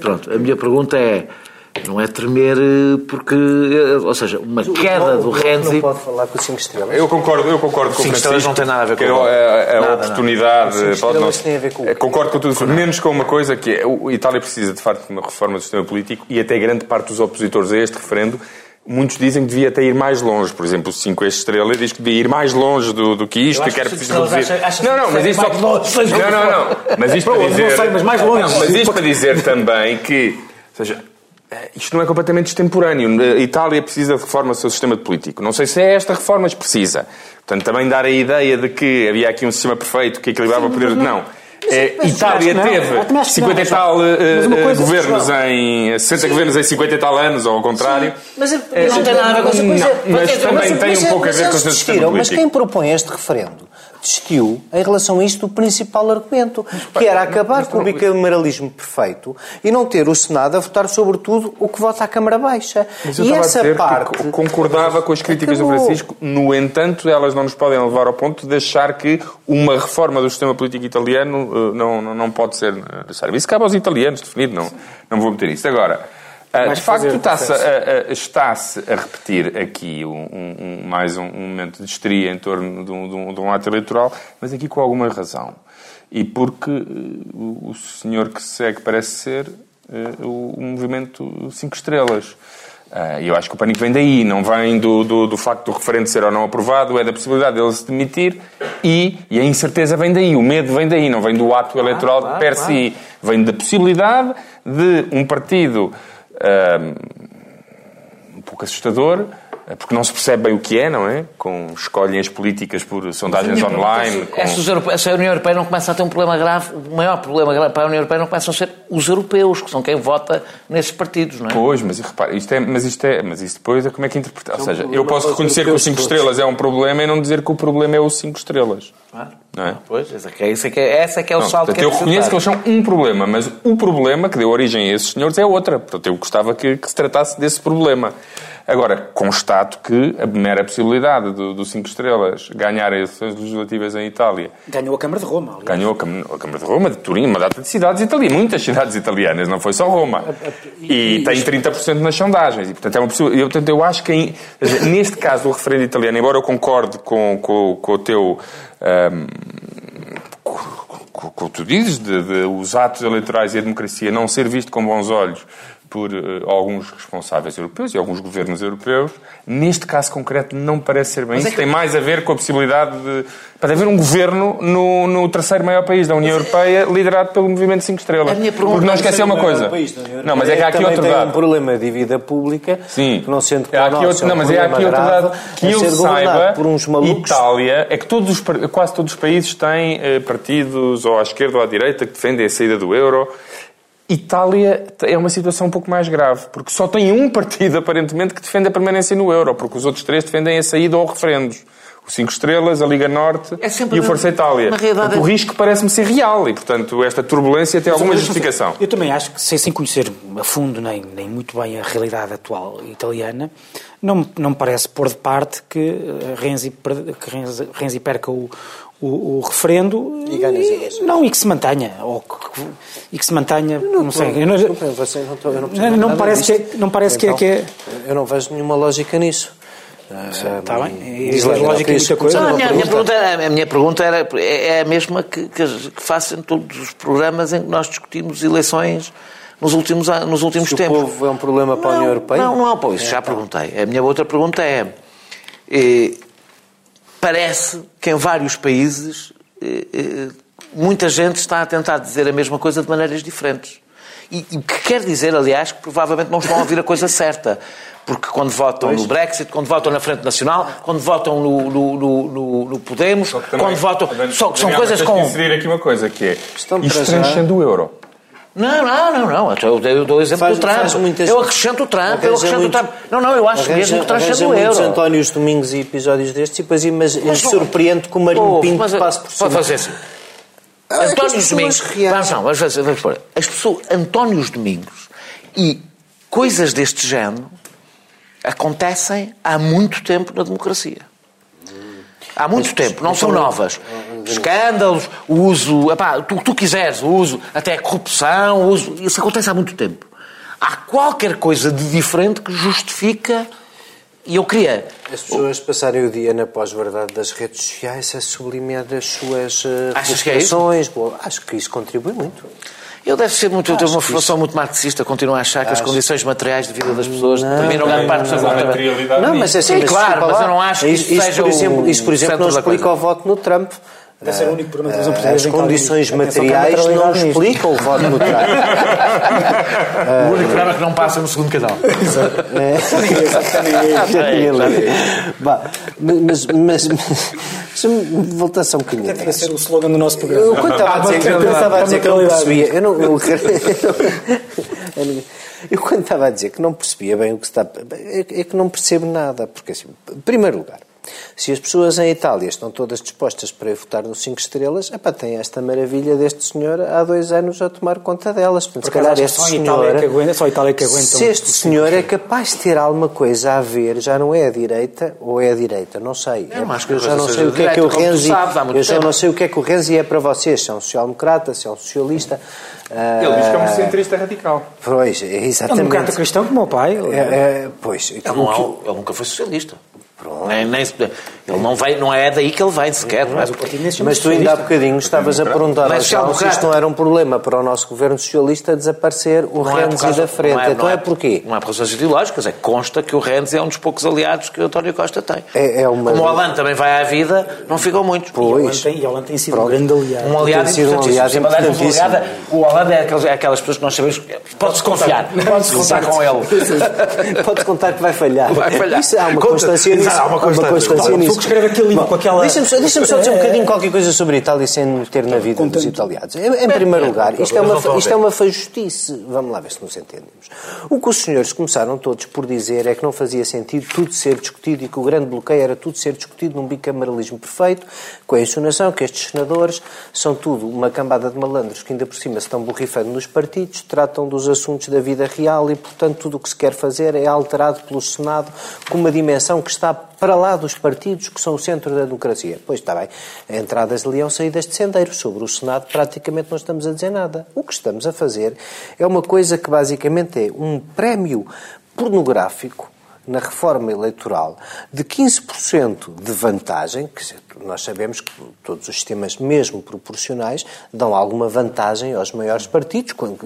pronto, a minha pergunta é, não é tremer eh, porque... eh, Ou seja, uma queda do O Renzi... Não pode falar com 5 estrelas. Eu concordo, eu concordo com o Cinco Francisco. estrelas não tem nada a ver com que o é, é, é a Nada, oportunidade. Cinco pode estrelas não- tem a ver com o é, Concordo com tudo, menos com uma coisa que é, a Itália precisa de facto de uma reforma do sistema político e até grande parte dos opositores a este referendo Muitos dizem que devia até ir mais longe. Por exemplo, o 5 estrela diz que devia ir mais longe do, do que isto Eu e acho quer que o preciso Cinco Estrelas reduzir. acha- acha não, não, que mas isto longe, seja Não, não, não. Mas isto para Não dizer. sei, mas mais longe. Não, mas isto para dizer também que. Ou seja, isto não é completamente extemporâneo. A Itália precisa de reforma do seu sistema político. Não sei se é esta reforma, mas precisa. Portanto, também dar a ideia de que havia aqui um sistema perfeito que equilibrava o poder. Não. É, Itália teve 50 e tal uh, governos em 60 governos em 50 e tal anos, ou ao contrário. Mas não tem nada a ver com essa coisa. Mas também tem um pouco a ver com o seu sistema político. Mas quem propõe este referendo desistiu em relação a isto do principal argumento, que era acabar com o bicameralismo perfeito e não ter o Senado a votar sobre tudo o que vota a Câmara Baixa. Mas e essa parte concordava com as críticas Acabou. do Francisco, no entanto, elas não nos podem levar ao ponto de achar que uma reforma do sistema político italiano uh, não, não, não pode ser necessária. Isso cabe aos italianos definir, não, não vou meter isso. Agora, Uh, de facto, está-se a, a, está a, repetir aqui um, um, mais um, um, momento de histeria em torno de um, de, um, ato eleitoral, mas aqui com alguma razão. E porque uh, o senhor que segue parece ser uh, o, o movimento Cinco Estrelas. E eu acho que o pânico vem daí, não vem do, do, do, facto do referendo ser ou não aprovado, é da possibilidade dele se demitir e, e a incerteza vem daí, o medo vem daí, não vem do ato eleitoral claro, per claro. si, vem da possibilidade de um partido um pouco assustador, porque não se percebe bem o que é, não é? Com escolhem as políticas por sondagens online. Com... Essa, União Europeia não começa a ter um problema grave, o maior problema grave para a União Europeia não começam a ser os europeus, que são quem vota nesses partidos, não é? Pois, mas repare, isto é, mas isto é, mas isto depois é como é que interpretar. Ou seja, eu posso reconhecer que os 5 estrelas é um problema e não dizer que o problema é os 5 estrelas. Claro. Não é? Pois, essa é, essa que é, essa que é o não, salto portanto, que é Eu reconheço que eles são um problema, mas o problema que deu origem a esses senhores é outra. Portanto, eu gostava que, que se tratasse desse problema. Agora, constato que a mera possibilidade do, do Cinco Estrelas ganhar eleições legislativas em Itália... Ganhou a Câmara de Roma, aliás. Ganhou a, a Câmara de Roma, de Turim, uma data de cidades italianas, muitas cidades italianas, não foi só Roma. E, e tem 30% nas sondagens. E, portanto, é uma possibilidade. Eu, portanto, eu acho que, em, neste caso do referendo italiano, embora eu concorde com, com, com o teu... Um, com o que tu dizes, de, de, os atos eleitorais e a democracia não ser visto com bons olhos por uh, alguns responsáveis europeus e alguns governos europeus, neste caso concreto não parece ser bem Mas isso. É que... Tem mais a ver com a possibilidade de para haver um governo no, no terceiro maior país da União Europeia liderado pelo Movimento 5 Estrelas. Porque não esquecer uma coisa. Não, mas é que há aqui outro dado. tem um problema de dívida pública Sim. que não sendo há aqui outro, Não, mas é aqui outro dado que eu saiba, por uns malucos. Itália, é que todos os, quase todos os países têm eh, partidos ou à esquerda ou à direita que defendem a saída do euro Itália é uma situação um pouco mais grave, porque só tem um partido, aparentemente, que defende a permanência no euro, porque os outros três defendem a saída ou referendos. O Cinco Estrelas, a Liga Norte é e o Força Itália. O risco parece-me ser real e, portanto, esta turbulência tem alguma justificação. Eu também acho que, sem, conhecer a fundo nem, nem muito bem a realidade atual italiana, não, não me parece pôr de parte que eh, Renzi, que Renzi, Renzi perca o, o, o referendo e, e não e que se mantenha ou que, e que se mantenha não, não sei eu não, não, não, parece que não parece então, que, é, que é eu não vejo nenhuma lógica nisso Está bem. E a lógica é muita coisa. Não, a, minha, pergunta, a minha pergunta era, é a mesma que, que, que faço em todos os programas em que nós discutimos eleições nos últimos, nos últimos Se tempos. o povo é um problema para não, a União Europeia? Não, não, pô, isso é, já tá. perguntei. A minha outra pergunta é, é parece que em vários países eh, eh, muita gente está a tentar dizer a mesma coisa de maneiras diferentes. E, o que quer dizer, aliás, que provavelmente não estão a ouvir a coisa certa. Porque quando votam pois. no Brexit, quando votam na Frente Nacional, quando votam no, no, no, no Podemos, também, quando votam. Só que são coisas com. inserir aqui uma coisa que é. Isto transcende o euro. Não, não, não, não. Eu, eu dou o exemplo faz, do Trump. Muitas... Eu acrescento o Trump, eu acrescento muito... o Trump. Não, não, eu acho arranja, mesmo que transcende o euro. Antónios Domingos e episódios destes e depois mas, mas surpreende com o Marinho Pinto mas, passe por cima. Pode fazer assim. Ah, Antónios Domingos. Vamos, não, vamos, fazer, vamos pôr. As pessoas, Antónios Domingos e coisas deste género acontecem há muito tempo na democracia. Há muito tempo, não são novas escândalos, o uso, epá, tu, tu quiseres, o uso, até corrupção, o uso, isso acontece há muito tempo. Há qualquer coisa de diferente que justifica e eu queria. As pessoas passarem o dia na pós-verdade das redes sociais a sublinhar as suas Achas que é? Acho que isso contribui muito. Eu deve ser muito, eu tenho uma formação isso... muito marxista, continuo a achar que as condições materiais de vida das pessoas não, determinam grande parte do seu comportamento. Não, mas é assim, Sim, claro, mas eu não acho que isso, isso, por exemplo, isso, por exemplo, não explica o voto no Trump. Deve ser o único programa de televisão As condições materiais não explicam o voto no *laughs* trato. O único programa que não passa no segundo canal. Tinha lido. Vá, Mas, mas, mas, só um bocadinho atrás. ser o slogan do nosso programa. Eu quando estava a dizer, eu estava a dizer que não percebia, eu não, *laughs* eu, quando estava a dizer que não percebia bem o que está, é, é que não percebo nada, porque assim, em primeiro lugar, se as pessoas em Itália estão todas dispostas para ir votar no 5 estrelas, epá, tem esta maravilha deste senhor há dois anos a tomar conta delas. Portanto, se Por acaso, calhar acho este só em Itália senhor, que aguenta- só Itália que aguenta se este senhor é capaz de ter alguma coisa a ver, já não é a direita ou é a direita, não sei. É, mas porque eu já não sei o que é que o Renzi, eu já não sei o que é que o Renzi é para vocês, se é um social-democrata, se é um socialista. Ele diz que é um Ah, centrista radical. Pois, é É um exatamente. democrata cristão como o meu pai. É, é, pois, Ele, não é- ele nunca foi socialista. Nem, nem, ele não, veio, não é daí que ele vem sequer. não é? Mas chama mas tu ainda há bocadinho estavas a perguntar Mas ao se isto não era um problema para o nosso governo socialista desaparecer o Não é Renzi causa- da frente. não então é, porquê? Não é por razões ideológicas, é que consta que o Renzi é um dos poucos aliados que o António Costa tem. É- é uma- Como o Hollande também vai à vida, não ficam muitos. E Pois. tem- E o Hollande tem sido Pronto. um grande aliado. Um aliado sido um aliado aliado, O Hollande é aquelas, é aquelas pessoas que nós sabemos. Pode-se confiar. Pode-se contar com ele. *laughs* Pode contar que vai falhar. Vai falhar. Isso, há uma constância nisso. Há uma constância. nisso. Que escreve aquele livro com aquela- Deixa-me só, deixa só dizer um bocadinho qualquer coisa sobre a Itália sem meter na vida dos italianos. Em, em primeiro lugar, isto é, uma, isto é uma fajustice. Vamos lá ver se nos entendemos. O que os senhores começaram todos por dizer é que não fazia sentido tudo ser discutido e que o grande bloqueio era tudo ser discutido num bicameralismo perfeito, com a insinuação que estes senadores são tudo uma cambada de malandros que ainda por cima se estão borrifando nos partidos, tratam dos assuntos da vida real e, portanto, tudo o que se quer fazer é alterado pelo Senado com uma dimensão que está para lá dos partidos que são o centro da democracia. Pois está bem, entradas de leão, saídas de sendeiro. Sobre o Senado praticamente não estamos a dizer nada. O que estamos a fazer é uma coisa que basicamente é um prémio pornográfico na reforma eleitoral de 15% de vantagem, que nós sabemos que todos os sistemas, mesmo proporcionais, dão alguma vantagem aos maiores partidos, quando,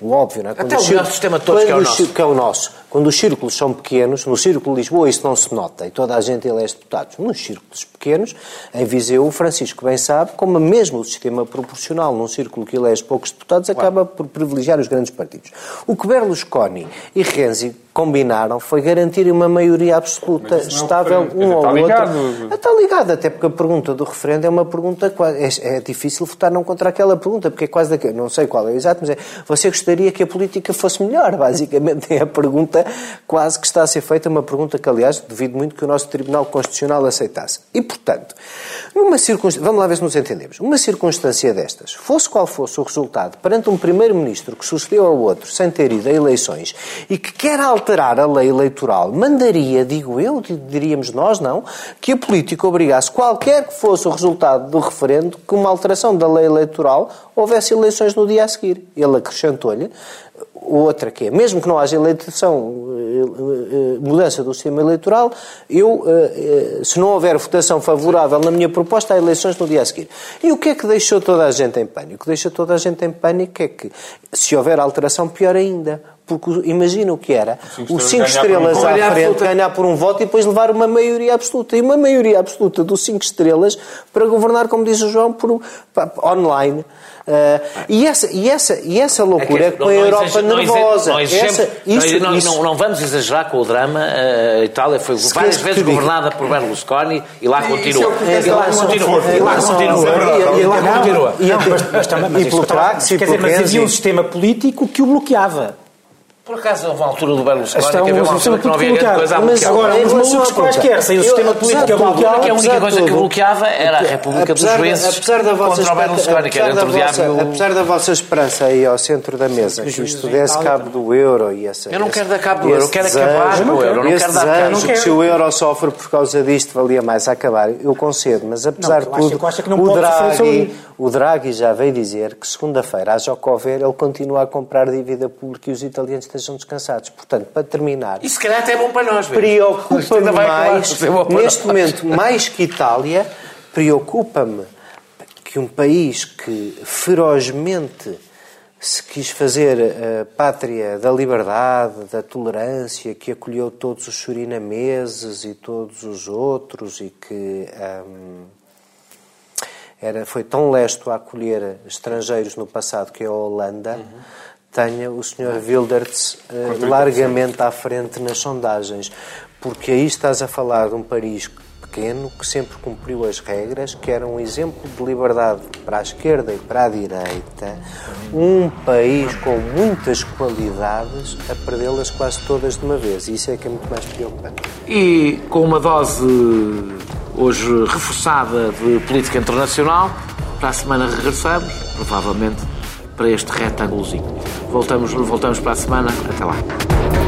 o óbvio, não é? Quando Até o os melhor sistema de todos, que é o nosso. que é o nosso. Quando os círculos são pequenos, no Círculo de Lisboa isso não se nota e toda a gente elege deputados. Nos círculos pequenos, em Viseu, o Francisco bem sabe, como mesmo o sistema proporcional num círculo que elege poucos deputados acaba por privilegiar os grandes partidos. O que Berlusconi e Renzi combinaram foi garantir uma maioria absoluta, não é um estável um ao está outro. ligado. Está ligado, até porque a pergunta do referendo é uma pergunta. É, é difícil votar não contra aquela pergunta, porque é quase daquele. Não sei qual é o exato, mas é. Você gostaria que a política fosse melhor? *laughs* Basicamente é a pergunta quase que está a ser feita, uma pergunta que, aliás, devido muito que o nosso Tribunal Constitucional aceitasse. E, portanto, numa circunstância. Vamos lá ver se nos entendemos. Uma circunstância destas, fosse qual fosse o resultado, perante um primeiro-ministro que sucedeu ao outro sem ter ido a eleições e que quer alterar a lei eleitoral, mandaria, digo eu, diríamos nós, não, que a política obrigasse qualquer que fosse o resultado do referendo que uma alteração da lei eleitoral houvesse eleições no dia a seguir. Ele acrescentou-lhe outra que é, mesmo que não haja eleição, mudança do sistema eleitoral, eu, eh, eh, se não houver votação favorável na minha proposta, há eleições no dia a seguir. E o que é que deixou toda a gente em pânico? O que deixou toda a gente em pânico é que, se houver alteração, pior ainda. Porque imagina o que era Cinco os cinco um estrelas voto. à frente absoluta. ganhar por um voto e depois levar uma maioria absoluta. E uma maioria absoluta dos cinco estrelas para governar, como diz o João, por, online. Ah, e, essa, e, essa, e essa loucura é que põe a Europa não nervosa. não Essa- não- isso- não, isso- não- não vamos exagerar com o drama. A Itália foi Se várias que vezes governada por Berlusconi e lá é continua. o que E lá continua. E lá continua. É. E lá continua. e- que quer dizer, mas havia um sistema político que o bloqueava. Por acaso houve uma altura do Berlusconi Está que havia um uma altura que não havia grande coisa a bloqueado. Mas bloquear. agora, relação malucos quaisquer, sem o sistema político a de tudo, bloquear. que a única de coisa que bloqueava era a República dos Juízes apesar da vossa contra o Berlusconi, que era apesar entre o da diabo e vossa- o... Apesar da vossa esperança aí ao centro da mesa, que isto desse cabo do euro e essa. Eu não quero dar cabo do euro, eu quero acabar com o euro, eu não quero dar cabo. que se o euro sofre por causa disto, valia mais a acabar. Eu concedo, mas apesar de tudo, o, Draghi, o Draghi já veio dizer que segunda-feira, que houver, ele continua a comprar dívida pública e os italianos estejam descansados. Portanto, para terminar, E se calhar até é bom para nós. preocupa-me mais, neste momento, mais que Itália, preocupa-me que um país que ferozmente se quis fazer a pátria da liberdade, da tolerância, que acolheu todos os surinameses e todos os outros e que hum, era, foi tão lesto a acolher estrangeiros no passado que é a Holanda, uhum. Tenha o Sr. Wilderts uh, largamente à frente nas sondagens. Porque aí estás a falar de um Paris pequeno que sempre cumpriu as regras, que era um exemplo de liberdade para a esquerda e para a direita, um país com muitas qualidades a perdê-las quase todas de uma vez. E isso é que é muito mais preocupante. E com uma dose hoje reforçada de política internacional, para a semana regressamos, provavelmente para este retângulozinho. Voltamos, voltamos para a semana. Até lá.